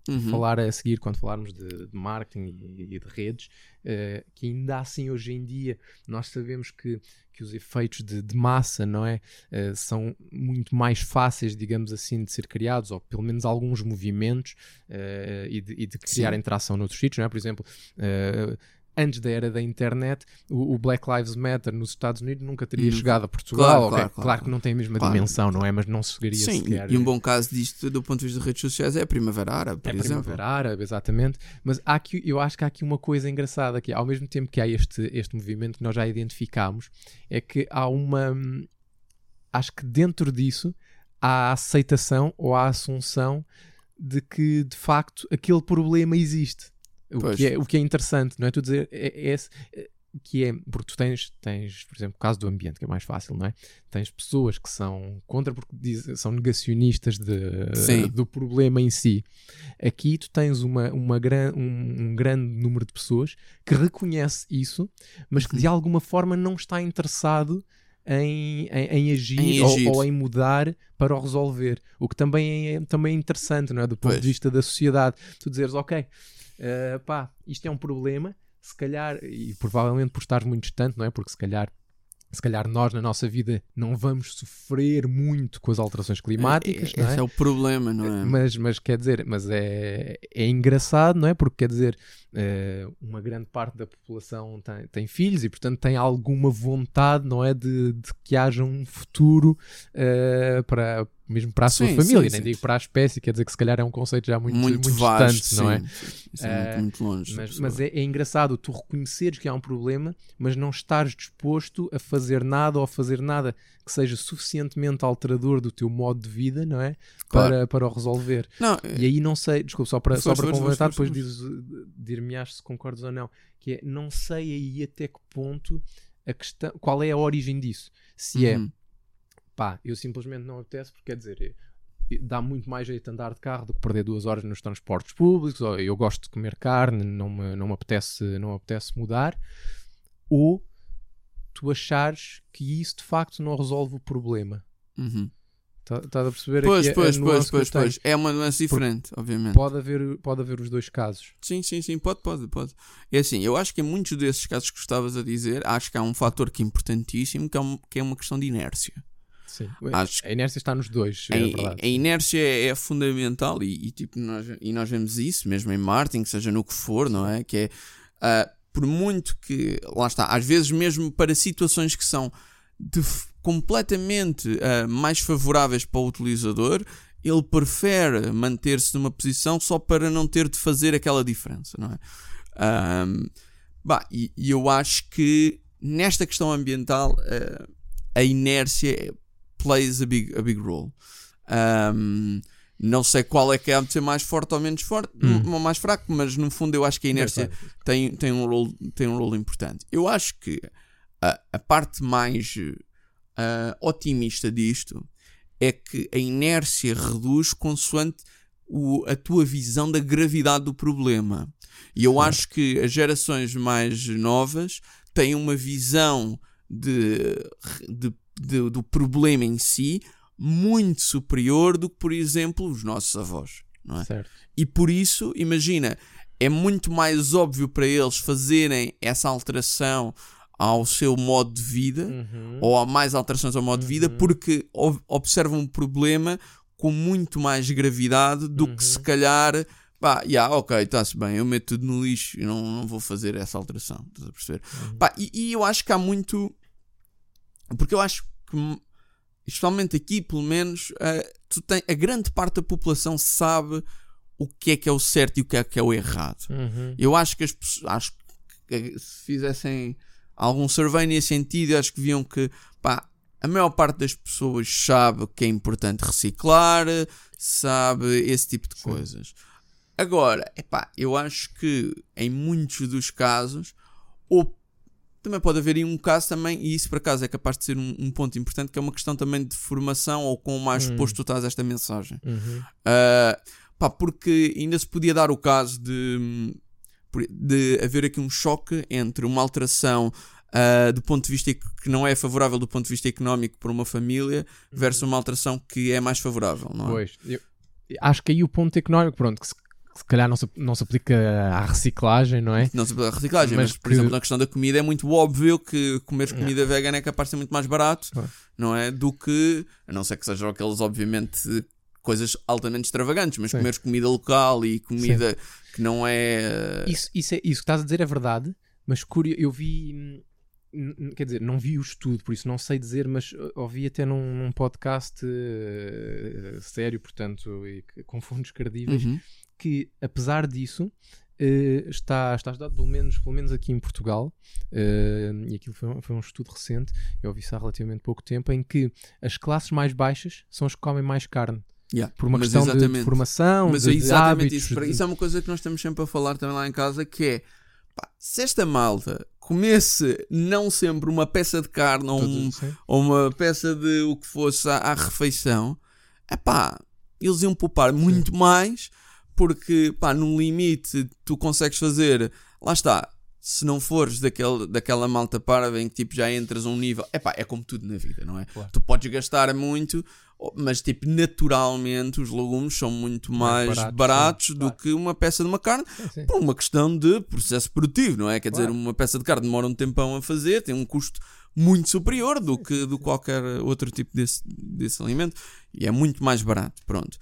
Uhum. falar a seguir quando falarmos de, de marketing e, e de redes, eh, que ainda assim hoje em dia nós sabemos que, que os efeitos de, de massa, não é? Eh, são muito mais fáceis, digamos assim, de ser criados, ou pelo menos alguns movimentos eh, e, de, e de criar Sim. interação noutros sítios, não é? Por exemplo, antes da era da internet, o, o Black Lives Matter nos Estados Unidos nunca teria Hum. chegado a Portugal. Claro, ok? claro, Claro, claro. que não tem a mesma dimensão, não é? Mas não se chegaria Sim, sequer. e um bom caso disto, do ponto de vista de redes sociais, é a Primavera Árabe, por É exemplo. Primavera Árabe, exatamente. Mas há aqui, eu acho que há aqui uma coisa engraçada que ao mesmo tempo que há este, este movimento que nós já identificámos, é que há uma. Acho que dentro disso há a aceitação ou a assunção de que de facto aquele problema existe. O Pois. que, é, o que é interessante, não é? Tu dizer, é, é esse, é, que é, porque tu tens, tens, por exemplo, o caso do ambiente, que é mais fácil, não é? Tens pessoas que são contra porque diz- são negacionistas de, do problema em si. Aqui tu tens uma, uma gran, um, um grande número de pessoas que reconhece isso, mas que Uhum. de alguma forma não está interessado em, em, em agir, Em ou- agir. Ou, em mudar para o resolver. O que também é, também é interessante, não é? Do ponto Pois. de vista da sociedade. Tu dizeres, ok, eh, pá, isto é um problema, se calhar, e provavelmente por estar muito distante, não é? Porque se calhar. Se calhar nós na nossa vida não vamos sofrer muito com as alterações climáticas, É- não é? Esse é o problema, não é? Mas, mas quer dizer, mas é, é engraçado, não é? Porque quer dizer, eh, uma grande parte da população tem, tem filhos e, portanto, tem alguma vontade, não é? De, de que haja um futuro eh, para, mesmo para a sua Sim, família, sim, nem sim. digo para a espécie, quer dizer que se calhar é um conceito já muito, muito, muito, vasto, distante, não é? é Eh, muito, muito longe. Mas, mas é, é engraçado tu reconheceres que há um problema, mas não estares disposto a fazer nada ou a fazer nada que seja suficientemente alterador do teu modo de vida, não é? Claro. Para, para o resolver. Não, E aí não sei, desculpa, só para, só para complementar, depois dir-me-ás se concordas ou não, que é, não sei aí até que ponto a questão, qual é a origem disso. Se é, Uhum. Pá, eu simplesmente não apetece, porque quer dizer, eh, dá muito mais jeito andar de carro do que perder duas horas nos transportes públicos, ou eu gosto de comer carne, não me, não me, apetece, não me apetece mudar, ou tu achares que isso de facto não resolve o problema. Uhum. Tá- Estás a perceber Pois, aqui a- a pois, pois, pois, pois. É uma nuance diferente, obviamente. Pode haver, pode haver os dois casos. Sim, sim, sim, pode, pode, pode. É assim, eu acho que em muitos desses casos que estavas a dizer, acho que há um fator que é importantíssimo, que é, um- que é uma questão de inércia. Sim. Acho A inércia está nos dois, A, é verdade. a inércia é, é fundamental e, e, tipo, nós, e nós vemos isso mesmo em marketing, seja no que for, não é? Que é, ah, por muito que, lá está, às vezes mesmo para situações que são de completamente ah, mais favoráveis para o utilizador, ele prefere manter-se numa posição só para não ter de fazer aquela diferença, não é? Ahm, bah, e, e eu acho que nesta questão ambiental ah, a inércia plays a big, a big role. Ahm, não sei qual é que é de ser mais forte ou menos forte, Hum. ou mais fraco, mas no fundo eu acho que a inércia Engraçado. tem, tem, um role, tem um role importante. Eu acho que a, a parte mais ah, otimista disto é que a inércia reduz consoante o- a tua visão da gravidade do problema. E eu acho que as gerações mais novas têm uma visão de, de- de- do problema em si muito superior do que, por exemplo, os nossos avós. Não é? Certo. E por isso, imagina, é muito mais óbvio para eles fazerem essa alteração ao seu modo de vida Uhum. ou há mais alterações ao modo de vida Uhum. porque ob- observam um problema com muito mais gravidade do Uhum. que se calhar pá, yeah, ok, está-se bem, eu meto tudo no lixo e não, não vou fazer essa alteração, estás a perceber? Uhum. Pá, e, e eu acho que há muito porque eu acho que m- especialmente aqui pelo menos eh, tu tem, a grande parte da população sabe o que é que é o certo e o que é que é o errado Uhum. eu acho que as pessoas, acho que se fizessem algum survey nesse sentido, acho que viam que pá, a maior parte das pessoas sabe que é importante reciclar, sabe esse tipo de Sim. coisas. Agora, epá, eu acho que em muitos dos casos, ou também pode haver aí um caso também, e isso por acaso é capaz de ser um, um ponto importante, que é uma questão também de formação ou com mais Hum. exposto tu estás a esta mensagem. Uhum. Uh, pá, porque ainda se podia dar o caso de, de haver aqui um choque entre uma alteração uh, do ponto de vista que não é favorável do ponto de vista económico para uma família versus uma alteração que é mais favorável, não é? Pois, eu- acho que aí o ponto económico, pronto, que se, se calhar não se, não se aplica à reciclagem, não é? Não se pela reciclagem, mas, Mas por que- exemplo, na questão da comida é muito óbvio que comer comida vegana é capaz de ser muito mais barato, não é? Do que, a não ser que sejam aqueles, obviamente, coisas altamente extravagantes, mas Sim. comeres comida local e comida que não é. Isso, isso, é, isso que estás a dizer é verdade, mas curio, eu vi, quer dizer, não vi o estudo, por isso não sei dizer, mas uh, ouvi até num, num podcast uh, sério, portanto, e com fundos credíveis, Uhum. Que apesar disso eh, está, está estudado pelo menos, pelo menos aqui em Portugal eh, e aquilo foi, um- foi um estudo recente eu ouvi isso há relativamente pouco tempo em que as classes mais baixas são as que comem mais carne Yeah. por uma questão de- de, exatamente. formação Mas de, é de exatamente hábitos isso. de- Isso é uma coisa que nós estamos sempre a falar também lá em casa, que é pá, se esta malta comesse não sempre uma peça de carne ou, um- sim. ou uma peça de o que fosse à, à refeição, é pá, eles iam poupar muito mais, porque pá, no limite tu consegues fazer, lá está. Se não fores daquele, daquela malta parva em que tipo, já entras a um nível, epá, é como tudo na vida, não é? Claro. Tu podes gastar muito, mas tipo, naturalmente os legumes são muito mais, Mais baratos, baratos, sim, do claro. que uma peça de uma carne Sim, sim. por uma questão de processo produtivo, não é? Quer Claro. dizer, uma peça de carne demora um tempão a fazer, tem um custo muito superior do que do qualquer outro tipo desse, desse alimento e é muito mais barato. Pronto.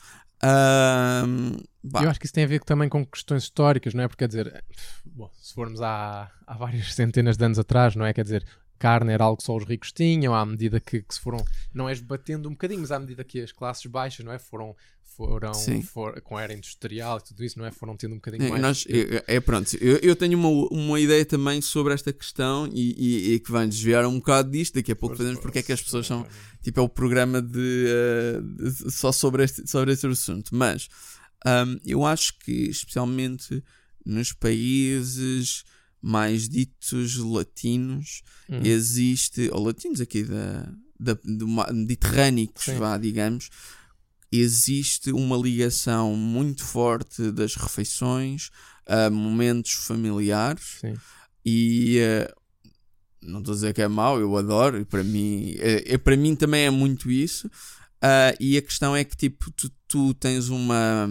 Eu acho que isso tem a ver também com questões históricas, não é? Porque, quer dizer, bom, se formos há, há várias centenas de anos atrás, não é? Quer dizer, carne era algo que só os ricos tinham, à medida que, que se foram, não és batendo um bocadinho, mas à medida que as classes baixas, não é? Foram, foram for- com a era industrial e tudo isso, não é? Foram tendo um bocadinho É, mais. nós- é, é, pronto, eu, eu tenho uma, uma ideia também sobre esta questão e, e- e que vai desviar um bocado disto. Daqui a pouco fazemos porque é que as pessoas são. Tipo, é o programa de, eh, de- só sobre este, sobre este assunto. Mas ahm, eu acho que, especialmente nos países mais ditos latinos, Hum. existe, ou latinos aqui da, da, do mediterrânicos, vá, digamos, existe uma ligação muito forte das refeições a momentos familiares Sim. e eh, não estou a dizer que é mau, eu adoro, e para mim, é, é- para mim também é muito isso. Ah, e a questão é que tipo, tu, tu tens uma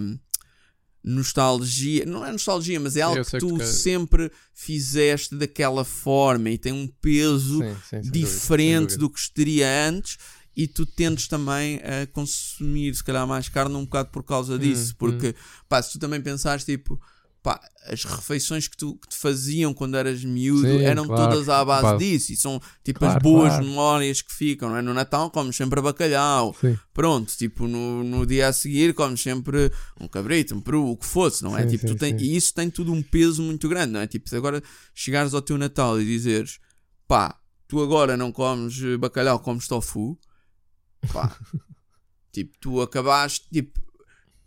nostalgia, não é nostalgia, mas é algo que tu que quer- sempre fizeste daquela forma e tem um peso Sim, sim, diferente dúvida. do que estaria antes e tu tendes também a consumir se calhar mais carne um bocado por causa disso, Hum, porque pá, se tu também pensares tipo pá, as refeições que tu que te faziam quando eras miúdo Sim, eram claro. todas à base Pá. disso e são tipo Claro, as boas claro. memórias que ficam, não é? No Natal comes sempre bacalhau, Sim. pronto, tipo no, no dia a seguir comes sempre um cabrito, um peru, o que fosse, não é? Sim, tipo, tu tem, e isso tem tudo um peso muito grande, não é? Tipo, se agora chegares ao teu Natal e dizeres pá, tu agora não comes bacalhau, comes tofu, pá, tipo, tu acabaste, tipo,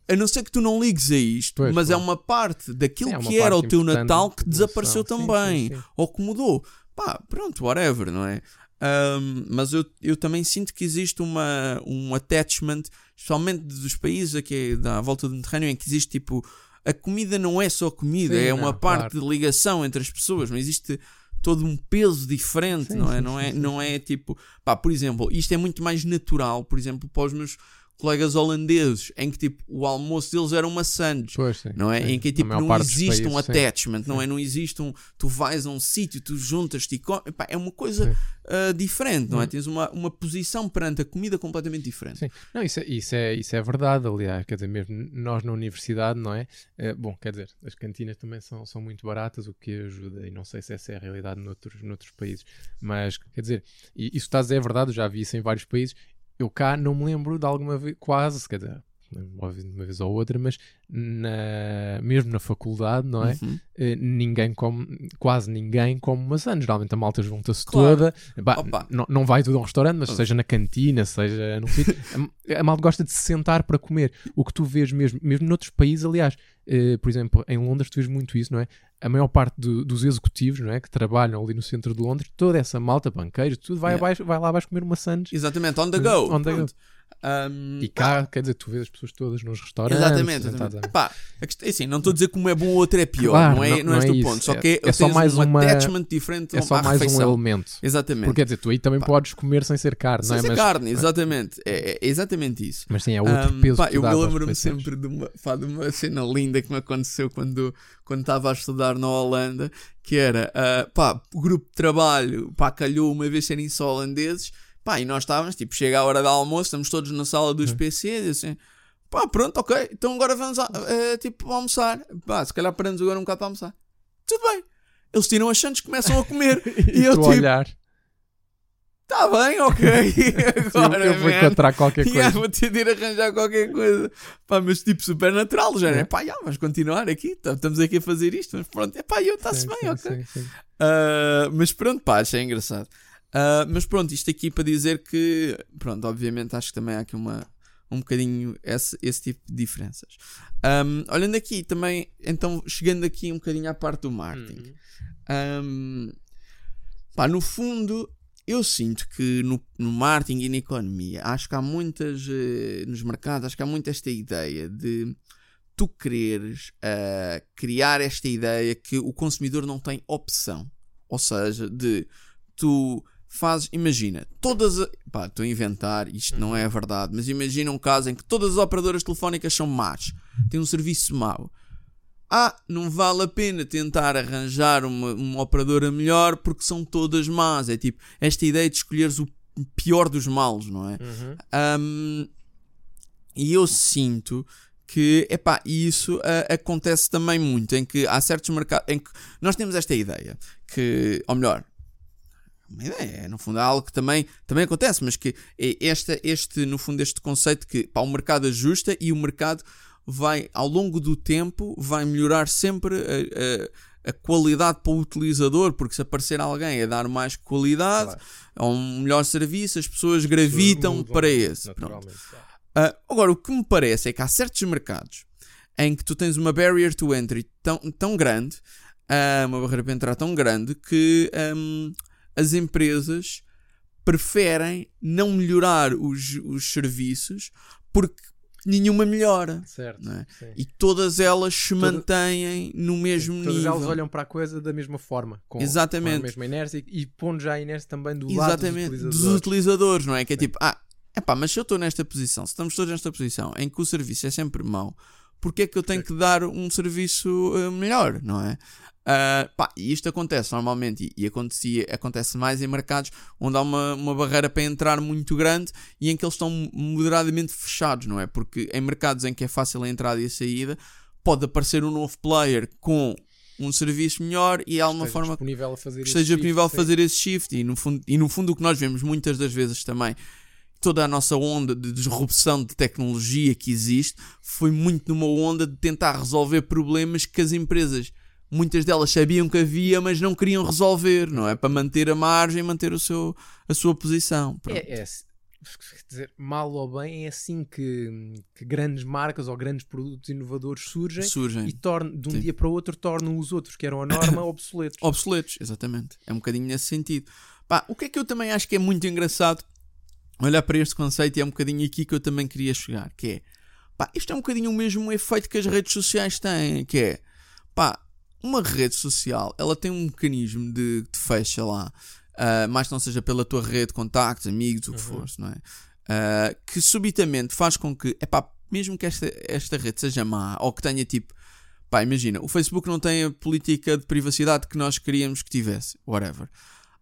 a não ser que tu não ligues a isto, Pois, mas é uma parte daquilo É uma que era o teu Natal que desapareceu. Sim, também, sim, sim. ou que mudou, pá, pronto, whatever, não é? Ahm, mas eu, eu também sinto que existe uma, um attachment, especialmente dos países aqui da volta do Mediterrâneo, em que existe tipo. A comida não é só comida, Sim, é não, uma parte claro. de ligação entre as pessoas, mas existe todo um peso diferente, Sim, não é? sim, não é, sim, não é tipo. Pá, por exemplo, isto é muito mais natural, por exemplo, para os meus colegas holandeses, em que tipo o almoço deles era uma sandes. Sim, Não é? sim. Em que tipo não existe um países, sim. attachment, não é? Não existe um. Tu vais a um sítio, tu juntas-te e É uma coisa Sim. ah, diferente, não é? Hum. Tens uma, uma posição perante a comida completamente diferente. Sim. Não, isso é, isso, é, isso é verdade, aliás, quer dizer, mesmo nós na universidade, não é? Eh, bom, quer dizer, as cantinas também são, são muito baratas, o que ajuda, e não sei se essa é a realidade noutros, noutros países, mas, quer dizer, isso estás a dizer é verdade, eu já vi isso em vários países, eu cá não me lembro de alguma vez, quase, quer dizer, óbvio, uma vez ou outra, mas na, mesmo na faculdade, não é? Uhum. Eh, ninguém come, quase ninguém come maçã. Geralmente a malta junta-se Claro. toda. Bah, não, vai tudo a um restaurante, mas Oh. seja na cantina, seja num sítio. a, a malta gosta de se sentar para comer. O que tu vês mesmo, mesmo noutros países, aliás, eh, por exemplo, em Londres tu vês muito isso, não é? A maior parte do- dos executivos, não é? Que trabalham ali no centro de Londres, toda essa malta, banqueiros, tudo vai, Yeah. abaixo, vai lá abaixo comer uma sandes. Exatamente, on the go. On the go. Um, E cá, quer dizer, tu vês as pessoas todas nos restaurantes. Exatamente, exatamente. Epá, é assim, não estou a dizer um é bom ou outro é pior, Claro, não, é, não- não, não é este é ponto. Só É- que é só mais um uma- attachment diferente É só mais um refeição. elemento. Exatamente. Porque quer dizer, tu aí também Pá. podes comer sem ser carne, Sem não é? ser Mas, carne, exatamente. É, é exatamente isso. mas sim, é outro Um, peso pá, eu lembro-me sempre de uma, pá, de uma cena linda que me aconteceu quando quando estava a estudar na Holanda, que era, ah, pá, grupo de trabalho, pá, calhou uma vez serem só holandeses, pá, e nós estávamos, tipo, chega a hora do almoço, estamos todos na sala dos Uhum. PCs, assim, pá, pronto, ok, então agora vamos, a, eh, tipo, almoçar, pá, se calhar paramos agora um bocado para almoçar. Tudo bem. Eles tiram as sandes, começam a comer, E, e eu tipo, olhar, tá bem, ok, agora, eu vou encontrar qualquer coisa. Yeah, vou ter de ir arranjar qualquer coisa. Pá, mas tipo super natural, já, né? É. Pá, yeah, vamos continuar aqui, estamos aqui a fazer isto, mas pronto, é pá, eu está-se bem, sim, ok. sim, sim. Ah, mas pronto, pá, achei engraçado. Ah, mas pronto, isto aqui para dizer que, pronto, obviamente acho que também há aqui uma, um bocadinho esse, esse tipo de diferenças. Ahm, olhando aqui também, então chegando aqui um bocadinho à parte do marketing. Uhum. Um, pá, no fundo, eu sinto que no, no marketing e na economia, acho que há muitas, eh, nos mercados, acho que há muito esta ideia de tu quereres ah, criar esta ideia que o consumidor não tem opção. Ou seja, de tu fazes, imagina, todas, a- pá, estou a inventar, isto não é verdade, mas imagina um caso em que todas as operadoras telefónicas são más, têm um serviço mau. Ah, não vale a pena tentar arranjar uma, uma operadora melhor porque são todas más. É tipo, esta ideia de escolheres o pior dos males, não é? Uhum. Um, e eu sinto que, epá, isso ah, acontece também muito, em que há certos mercados, em que nós temos esta ideia, que, ou melhor, uma ideia, no fundo é algo que também, também acontece, mas que é esta, este, no fundo, este conceito que pá, o mercado ajusta e o mercado vai, ao longo do tempo, vai melhorar sempre a, a- a qualidade para o utilizador, porque se aparecer alguém a dar mais qualidade, Claro. a um melhor serviço, as pessoas gravitam para esse. Pronto. Ah, agora, o que me parece é que há certos mercados em que tu tens uma barrier to entry tão, tão grande, ah, uma barreira para entrar tão grande, que ahm, as empresas preferem não melhorar os, os serviços porque nenhuma melhora. Certo. É? sim. E todas elas se Toda- mantêm no mesmo Todas nível. elas olham para a coisa da mesma forma, com, Exatamente. com a mesma inércia e, e pondo já a inércia também do Exatamente, lado dos dos utilizadores. utilizadores, não é? Que é tipo, ah, epá, mas se eu estou nesta posição, se estamos todos nesta posição em que o serviço é sempre mau, porque é que eu tenho que dar um serviço eh, melhor, não é? Ah, pá, e isto acontece normalmente e, e acontecia, acontece mais em mercados onde há uma, uma barreira para entrar muito grande e em que eles estão moderadamente fechados, não é? Porque em mercados em que é fácil a entrada e a saída, pode aparecer um novo player com um serviço melhor e de alguma Esteja forma disponível a fazer que esteja disponível a fazer esse shift e no, fundo, e no fundo o que nós vemos muitas das vezes também toda a nossa onda de disrupção de tecnologia que existe foi muito numa onda de tentar resolver problemas que as empresas muitas delas sabiam que havia mas não queriam resolver não é para manter a margem manter o seu a sua posição Pronto. É, é assim, dizer, mal ou bem, é assim que, que grandes marcas ou grandes produtos inovadores surgem surgem e tornam, de um Sim. dia para o outro tornam os outros que eram a norma obsoletos. obsoletos, exatamente. É um bocadinho nesse sentido. Pá, o que é que eu também acho que é muito engraçado olhar para este conceito e é um bocadinho aqui que eu também queria chegar, que é, pá, isto é um bocadinho o mesmo efeito que as redes sociais têm, que é, pá, uma rede social, ela tem um mecanismo de que te fecha lá, ah, mais que não seja pela tua rede, contactos, amigos, o que Uhum. for, não é? Ah, que subitamente faz com que, é pá, mesmo que esta, esta rede seja má, ou que tenha tipo, pá, imagina, o Facebook não tem a política de privacidade que nós queríamos que tivesse, whatever.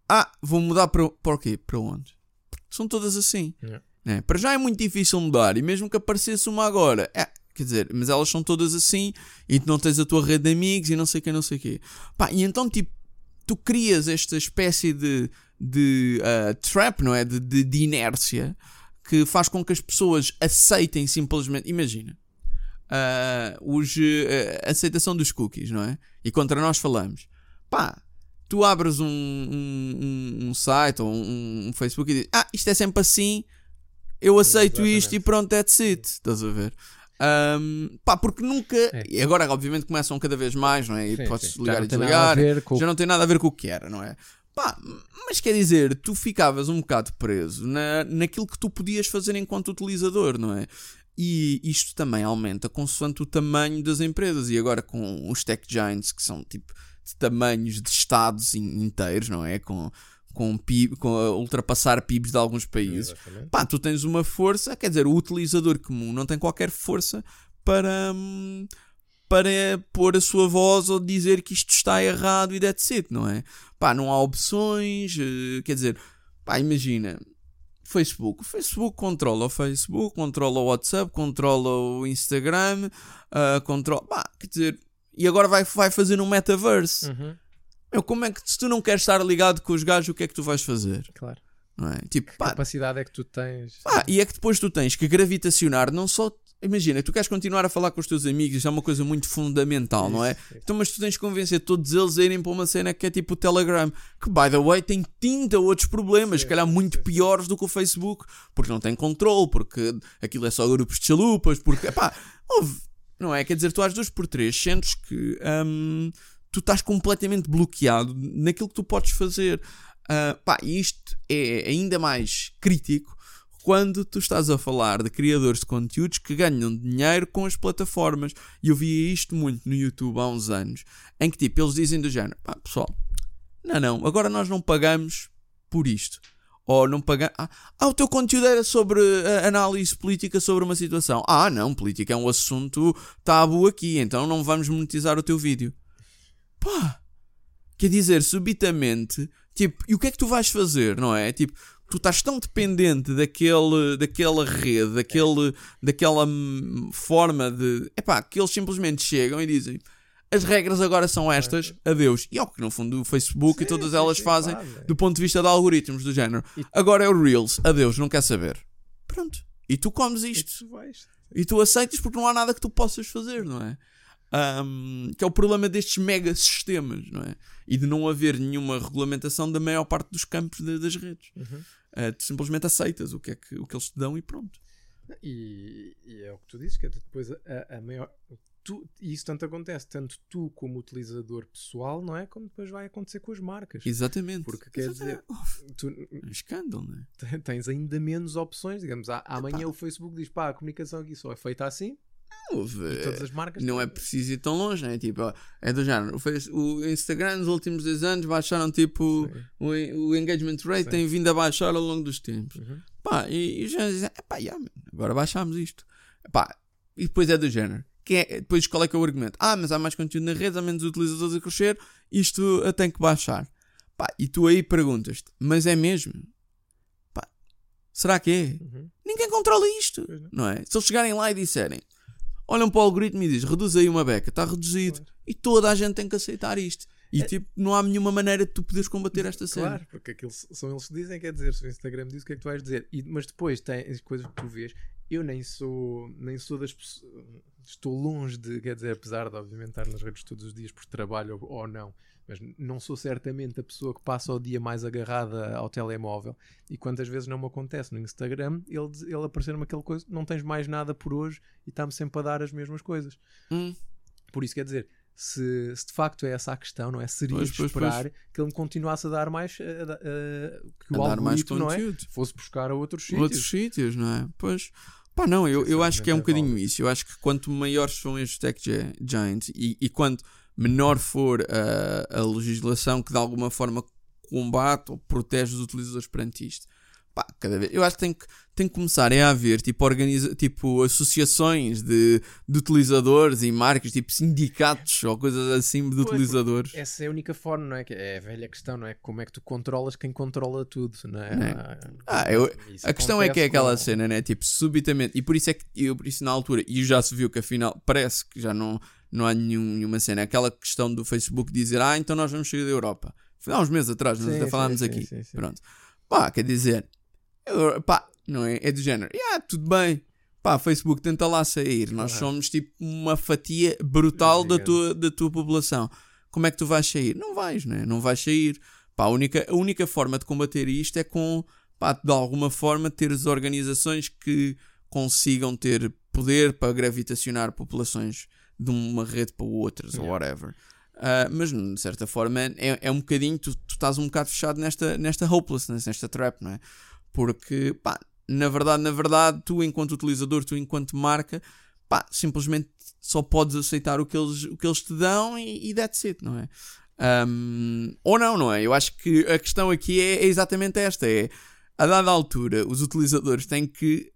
Ah, vou mudar para, para o quê? Para onde? São todas assim. Yeah. né? Para já é muito difícil mudar, e mesmo que aparecesse uma agora, é, quer dizer, mas elas são todas assim, e tu não tens a tua rede de amigos, e não sei o que, não sei o quê. Pá, e então, tipo, tu crias esta espécie de, de ah, trap, não é? De, de, de inércia que faz com que as pessoas aceitem simplesmente. Imagina. ah, os, a aceitação dos cookies, não é? E contra nós falamos. Pá, tu abres um, um, um- site ou um, um Facebook e dizes: Ah, isto é sempre assim, eu aceito isto e Exatamente. pronto, that's it. Estás a ver? Ahm, pá, porque nunca. É. E agora, obviamente, começam cada vez mais, não é? E Sim, podes sim. Ligar e desligar. com Já não tem nada a ver com o que era, não é? Pá, mas quer dizer, tu ficavas um bocado preso na, naquilo que tu podias fazer enquanto utilizador, não é? E isto também aumenta consoante o tamanho das empresas. E agora com os tech giants, que são tipo de tamanhos de estados in- inteiros, não é? Com, com, PIB, com a ultrapassar PIBs de alguns países. Exatamente. Pá, tu tens uma força, quer dizer, o utilizador comum não tem qualquer força para, hum, para pôr a sua voz ou dizer que isto está errado e that's it, não é? Pá, não há opções, eh, quer dizer, pá, imagina, Facebook, o Facebook controla o Facebook, controla o WhatsApp, controla o Instagram, ah, controla, pá, quer dizer, e agora vai, vai fazer um metaverse. Uhum, Meu, como é que, se tu não queres estar ligado com os gajos, o que é que tu vais fazer? Claro. Não é? Tipo, Que pá, capacidade é que tu tens? Ah, e é que depois tu tens que gravitacionar, não só. Imagina, tu queres continuar a falar com os teus amigos, isso é uma coisa muito fundamental, não é? Isso, isso. Então, mas tu tens que convencer todos eles a irem para uma cena que é tipo o Telegram, que, by the way, tem 30 outros problemas, se calhar muito piores do que o Facebook, porque não tem controle, porque aquilo é só grupos de chalupas, porque, pá, não é? Quer dizer, tu às duas por três sentes que hum, tu estás completamente bloqueado naquilo que tu podes fazer. Ah, pá, isto é ainda mais crítico quando tu estás a falar de criadores de conteúdos que ganham dinheiro com as plataformas. E eu via isto muito no YouTube há uns anos, em que tipo, eles dizem do género, pá, pessoal, não, não, agora nós não pagamos por isto. Ou não pagamos. Ah, ah, o teu conteúdo era sobre ah, análise política sobre uma situação. Ah, não, política é um assunto tabu aqui, então não vamos monetizar o teu vídeo. Pá, quer dizer, subitamente, tipo, e o que é que tu vais fazer, não é? Tipo, tu estás tão dependente daquele, daquela rede, daquele, daquela hum, forma de. Epá, que eles simplesmente chegam e dizem. As regras agora são estas, adeus. E é o que no fundo o Facebook e Sim, todas sim, elas sim, fazem claro, é. do ponto de vista de algoritmos do género. E- Agora é o Reels, adeus, não quer saber. Pronto. E tu comes E isto. tu vais. E tu aceitas porque não há nada que tu possas fazer, não é? Ahm, que é o problema destes mega sistemas, não é? E de não haver nenhuma regulamentação da maior parte dos campos de- das redes. Uhum. Ah, tu simplesmente aceitas o que, é que, o que eles te dão e pronto. E, e é o que tu dizes, que é depois a, a maior. Tu, e isso tanto acontece, tanto tu como utilizador pessoal, não é? Como depois vai acontecer com as marcas. Exatamente. Porque quer dizer, tu É um escândalo, não é? te- tens ainda menos opções. Digamos, amanhã o Facebook diz pá, a comunicação aqui só é feita assim, Houve- todas as marcas. Não é preciso ir tão longe, não é? Tipo, é do género. O, Instagram nos últimos 10 anos baixaram tipo o, o engagement rate Sim. tem vindo a baixar ao longo dos tempos. Uhum. Pá, e, e já dizem, yeah, agora baixámos isto. E depois é do género. Quem é- depois qual é que é o argumento? Ah, mas há mais conteúdo na rede, há menos utilizadores a crescer, isto tem que baixar. Pá, e tu aí perguntas-te, mas é mesmo? Pá, será que é? Uhum. Ninguém controla isto, não. não é? Se eles chegarem lá e disserem, olham para o algoritmo e dizem, reduz aí uma beca, está reduzido, Claro. e toda a gente tem que aceitar isto. E tipo, não há nenhuma maneira de tu poderes combater esta cena. Claro, porque aquilo são eles que dizem, quer dizer, se o Instagram diz o que é que tu vais dizer. E- mas depois tem as coisas que tu vês. Eu nem sou, nem sou das pessoas. Estou longe de, quer dizer, apesar de obviamente estar nas redes todos os dias por trabalho ou, ou não, mas não sou certamente a pessoa que passa o dia mais agarrada ao telemóvel. E quantas vezes não me acontece no Instagram ele, ele aparecer-me aquela coisa, não tens mais nada por hoje e está-me sempre a dar as mesmas coisas. Hum, Por isso quer dizer, se, se de facto é essa a questão, não é? Seria Pois, de pois, esperar que ele me continuasse a dar mais. eh, a eh, que o a dar mais algoritmo, não é? conteúdo. Fosse buscar a outros sítios. outros sítios, não é? Pois, pá, não, eu, eu acho que é um é bocadinho isso. Eu acho que quanto maiores são estes tech gi- giants e, e quanto menor for a, a legislação que de alguma forma combate ou protege os utilizadores perante isto, pá, cada vez. Eu acho que tem que, tem que começar é a haver tipo, organiza, tipo associações de, de utilizadores e marcas, tipo sindicatos ou coisas assim de Pois, utilizadores. Essa é a única forma, não é? É a velha questão, não é? Como é que tu controlas quem controla tudo, não é? Não é? Ah, Ah, eu- A questão é que é aquela com- cena, né? Tipo, subitamente, e por isso é que eu, por isso na altura, e já se viu que afinal parece que já não, não há nenhum- nenhuma cena. Aquela questão do Facebook dizer, ah, então nós vamos sair da Europa. Foi há uns meses atrás, nós Sim, até falámos sim, aqui. sim. Pronto. Pá, quer dizer, eu- pá, não é? É do género, yeah, tudo bem, pá, Facebook tenta lá sair, nós Uhum. somos tipo uma fatia brutal da tua, da tua população. Como é que tu vais sair? Não vais, né? Não vais sair. Pá, a única, a única forma de combater isto é com, pá, de alguma forma, teres organizações que consigam ter poder para gravitacionar populações de uma rede para outras ou Yeah. whatever. Ah, mas de certa forma é, é um bocadinho, tu, tu estás um bocado fechado nesta, nesta hopelessness, nesta trap, não é? Porque, pá, na verdade, na verdade, tu enquanto utilizador, tu enquanto marca, pá, simplesmente só podes aceitar o que eles, o que eles te dão e, e that's it, não é? Um, ou não, não é? Eu acho que a questão aqui é, é exatamente esta: é a dada altura, os utilizadores têm que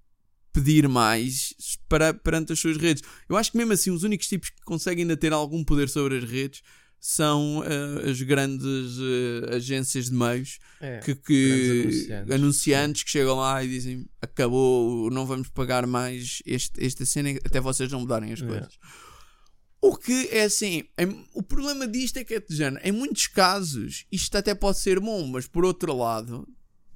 pedir mais para, perante as suas redes. Eu acho que mesmo assim, os únicos tipos que conseguem ainda ter algum poder sobre as redes são eh, as grandes eh, agências de meios É. que, que- anunciantes. anunciantes que chegam lá e dizem acabou, não vamos pagar mais este, esta cena até vocês não mudarem as Yeah. coisas. O que é assim, o problema disto é que é género, em muitos casos isto até pode ser bom, mas por outro lado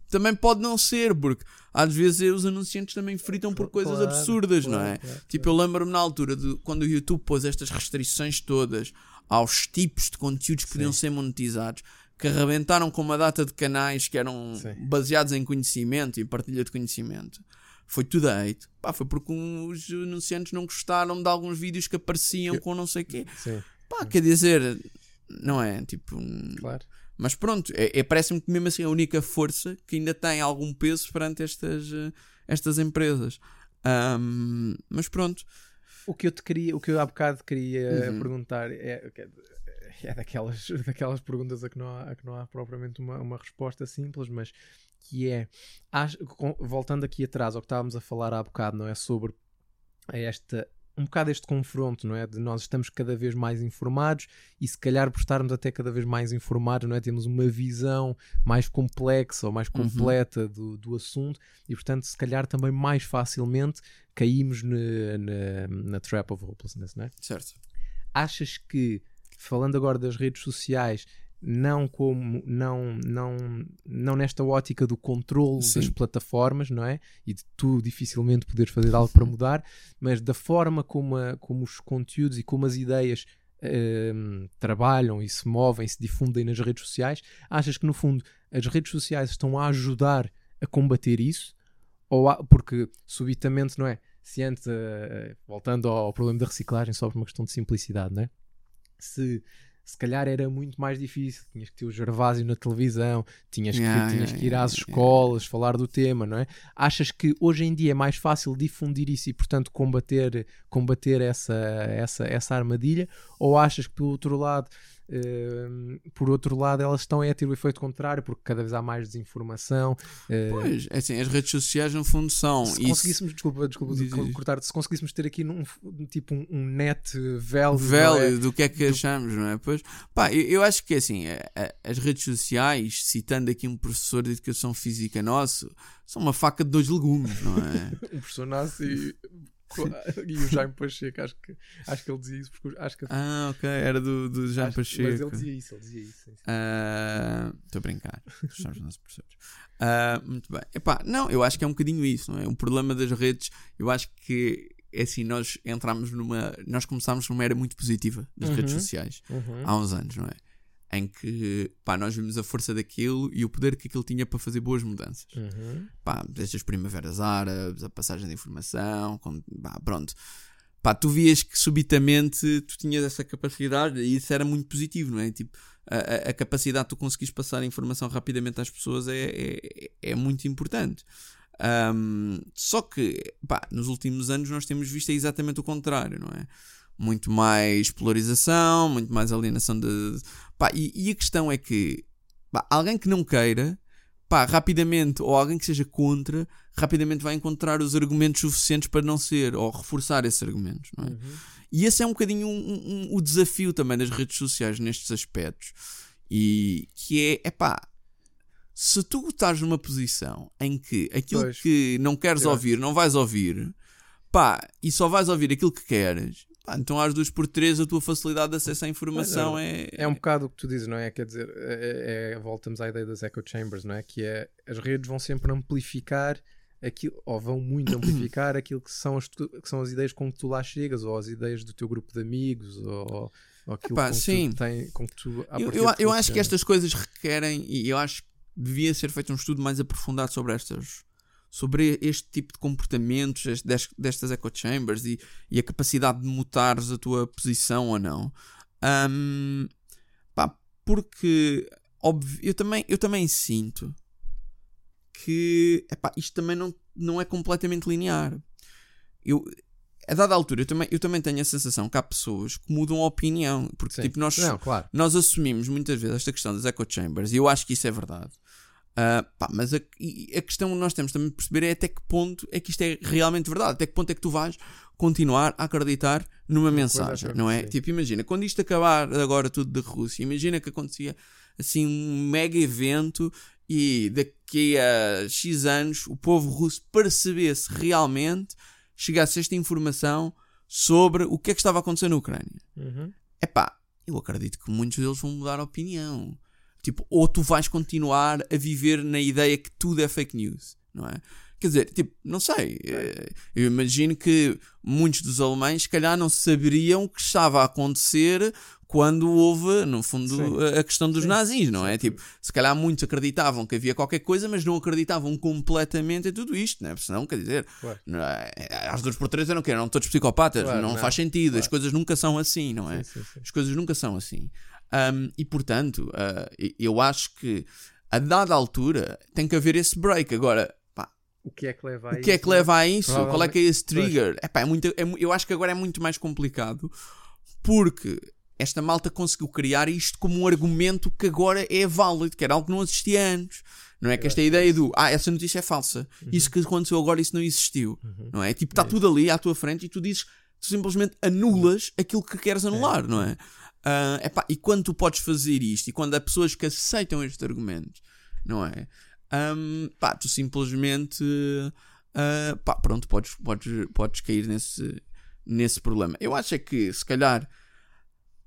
também pode não ser, porque às vezes os anunciantes também fritam por coisas Claro, absurdas, não claro, é? claro, Tipo, eu lembro-me na altura de quando o YouTube pôs estas restrições todas aos tipos de conteúdos que Sim. podiam ser monetizados, que arrebentaram com uma data de canais que eram Sim. baseados em conhecimento e partilha de conhecimento. Foi tudo hate. Pá, foi porque os anunciantes não gostaram de alguns vídeos que apareciam com não sei o quê. Sim, Pá, quer dizer, não é? Tipo, claro. mas pronto, é, é- parece-me que mesmo assim a única força que ainda tem algum peso perante estas, eh, estas empresas. Ahm, mas pronto, O que eu te queria, o que eu há bocado queria Uhum. perguntar é, é daquelas, daquelas perguntas a que não há, a que não há propriamente uma, uma resposta simples, mas que é voltando aqui atrás ao que estávamos a falar há bocado, não é? Sobre esta um bocado este confronto, não é? De nós estamos cada vez mais informados e se calhar por estarmos até cada vez mais informados, não é? Temos uma visão mais complexa ou mais Uhum. completa do, do assunto e portanto se calhar também mais facilmente caímos na, na, na trap of hopelessness, não é? certo. achas que, falando agora das redes sociais, não como não não não nesta ótica do controle das Sim. plataformas, não é? E de tu dificilmente poderes fazer algo para mudar, mas da forma como, a- como os conteúdos e como as ideias hum, trabalham e se movem, se difundem nas redes sociais, achas que no fundo as redes sociais estão a ajudar a combater isso? Ou há- porque subitamente, não é? Se antes, eh, voltando ao, problema da reciclagem, só por uma questão de simplicidade, não é? Se, se calhar era muito mais difícil, tinhas que ter o Gervásio na televisão, tinhas que, Yeah, tinhas yeah, que ir às yeah. escolas, falar do tema, não é? Achas que hoje em dia é mais fácil difundir isso e, portanto, combater, combater essa, essa, essa armadilha? Ou achas que, por outro lado, hum, por outro lado, elas estão a ter o efeito contrário, porque cada vez há mais desinformação? eh, Pois, é assim, as redes sociais no fundo são. se conseguíssemos, desculpa, desculpa Diz, cortar se conseguíssemos ter aqui num, tipo um, um net velho é? do que é que achamos, não é? Pois, pá, eu, eu acho que assim, a- a- as redes sociais, citando aqui um professor de educação física nosso, são uma faca de dois legumes, não é? um professor nasce e, e o Jaime Pacheco, acho que, acho que ele dizia isso, porque acho que ah, ok, era do, do Jean acho- Mas Pacheco. ele dizia isso, ele dizia isso. sim, sim. Ah, Estou a brincar, somos nossos professores. Ah, muito bem, epá, não, eu acho que é um bocadinho isso, não é? O problema das redes, eu acho que é assim, nós entramos numa. Nós começámos numa era muito positiva das redes Uhum. sociais. Uhum. há uns anos, não é? Em que pá, nós vimos a força daquilo e o poder que aquilo tinha para fazer boas mudanças. Uhum. Pá, desde as primaveras árabes, a passagem de informação, com, pá, pronto. Pá, tu vias que subitamente tu tinhas essa capacidade e isso era muito positivo, não é? Tipo, a, a- capacidade de tu conseguires passar a informação rapidamente às pessoas é, é, é muito importante. Ahm, só que, pá, nos últimos anos nós temos visto exatamente o contrário, não é? Muito mais polarização, muito mais alienação de. Pá, e, e a questão é que pá, alguém que não queira, pá, rapidamente, ou alguém que seja contra, rapidamente vai encontrar os argumentos suficientes para não ser, ou reforçar esses argumentos, não é? Uhum. E esse é um bocadinho um- um- o desafio também das redes sociais nestes aspectos. E que é, é pá, se tu estás numa posição em que aquilo Pois. que não queres acho ouvir, não vais ouvir, pá, e só vais ouvir aquilo que queres, pá, então às duas por três a tua facilidade de acesso à informação é. É um bocado o que tu dizes, não é? Quer dizer, é, é- voltamos à ideia das echo chambers, não é? Que é as redes vão sempre amplificar aquilo, ou vão muito amplificar aquilo que são, as, tu- que são as ideias com que tu lá chegas, ou as ideias do teu grupo de amigos, ou, ou aquilo Epá, com, que sim. tu tem, com que tu Eu, eu, eu acho que estas coisas requerem, e eu acho que devia ser feito um estudo mais aprofundado sobre estas. Sobre este tipo de comportamentos, destas echo chambers e, e a capacidade de mutares a tua posição ou não. Ahm, pá, porque óbvio, eu, também, eu também sinto que epá, isto também não, não é completamente linear. Eu, a dada altura, eu também, eu também tenho a sensação que há pessoas que mudam a opinião. Porque, Sim. tipo, nós, Não, claro. nós assumimos muitas vezes esta questão das echo chambers e eu acho que isso é verdade. Ah, pá, mas a, a questão que nós temos também de perceber é até que ponto é que isto é realmente verdade, até que ponto é que tu vais continuar a acreditar numa mensagem, coisa, não é? Tipo, imagina, quando isto acabar agora tudo da Rússia, imagina que acontecia assim um mega evento e daqui a X anos o povo russo percebesse realmente, chegasse esta informação sobre o que é que estava a acontecer na Ucrânia. Uhum. Epá, eu acredito que muitos deles vão mudar a opinião. Tipo, ou tu vais continuar a viver na ideia que tudo é fake news, não é? Quer dizer, tipo, não sei. eh, Eu imagino que muitos dos alemães, se calhar, não saberiam o que estava a acontecer quando houve, no fundo, Sim. a- questão dos Sim. nazis, não é? Tipo, se calhar muitos acreditavam que havia qualquer coisa, mas não acreditavam completamente em tudo isto, não é? Porque Senão, quer dizer, é? às duas por três eu não quero, eram todos psicopatas, Claro, não, não. faz sentido, as Claro. coisas nunca são assim, não é? Sim. As coisas nunca são assim. Um, e portanto, uh, eu acho que a dada altura tem que haver esse break. Agora, pá, O que é que leva a o que é isso, que leva a isso? Qual é que é esse trigger? Epá, é muito, é eu acho que agora é muito mais complicado porque esta malta conseguiu criar isto como um argumento que agora é válido, que era algo que não existia antes. Não é que esta ideia do ah, essa notícia é falsa, isso que aconteceu agora, isso não existiu. Uhum. Não é? Tipo, está tudo ali à tua frente e tu dizes, tu simplesmente anulas aquilo que queres anular, não é? Ah, epá, e quando tu podes fazer isto e quando há pessoas que aceitam este argumento, não é? Ahm, pá, tu simplesmente ah, pá, pronto, podes, podes, podes cair nesse, nesse problema. Eu acho é que se calhar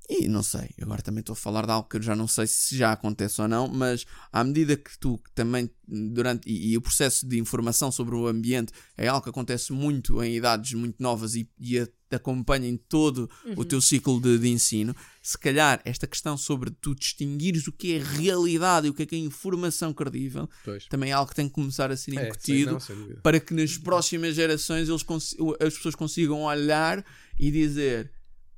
e não sei, agora também estou a falar de algo que eu já não sei se já acontece ou não, mas à medida que tu também durante e, e o processo de informação sobre o ambiente é algo que acontece muito em idades muito novas e, e a- te acompanha em todo o teu ciclo de, de ensino, se calhar esta questão sobre tu distinguires o que é realidade e o que é que é informação credível Pois. também é algo que tem que começar a ser É, incutido sim, não, para que nas próximas gerações eles as pessoas consigam olhar e dizer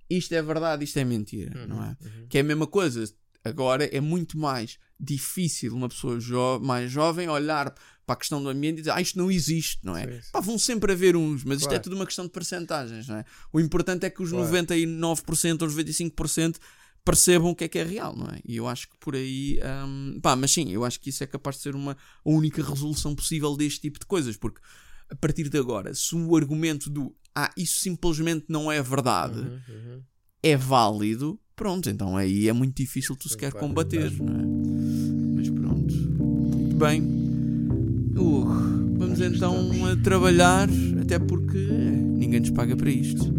isto é verdade, isto é mentira, não é? uhum. Que é a mesma coisa. Agora é muito mais difícil uma pessoa jo- mais jovem olhar para a questão do ambiente e dizer ah, isto não existe, não é? Sim, sim. Pá, vão sempre haver uns, mas isto é Claro. tudo uma questão de percentagens, não é? O importante é que os Claro. 99% ou os 95% percebam o que é que é real, não é? E eu acho que por aí, hum, pá, mas sim, eu acho que isso é capaz de ser uma a única resolução possível deste tipo de coisas, porque a partir de agora, se o argumento do ah, isso simplesmente não é verdade Uhum, uhum. é válido, pronto, então aí é muito difícil tu sequer combater, não é? Mas pronto. Muito bem. Uh, vamos então trabalhar, até porque ninguém nos paga para isto.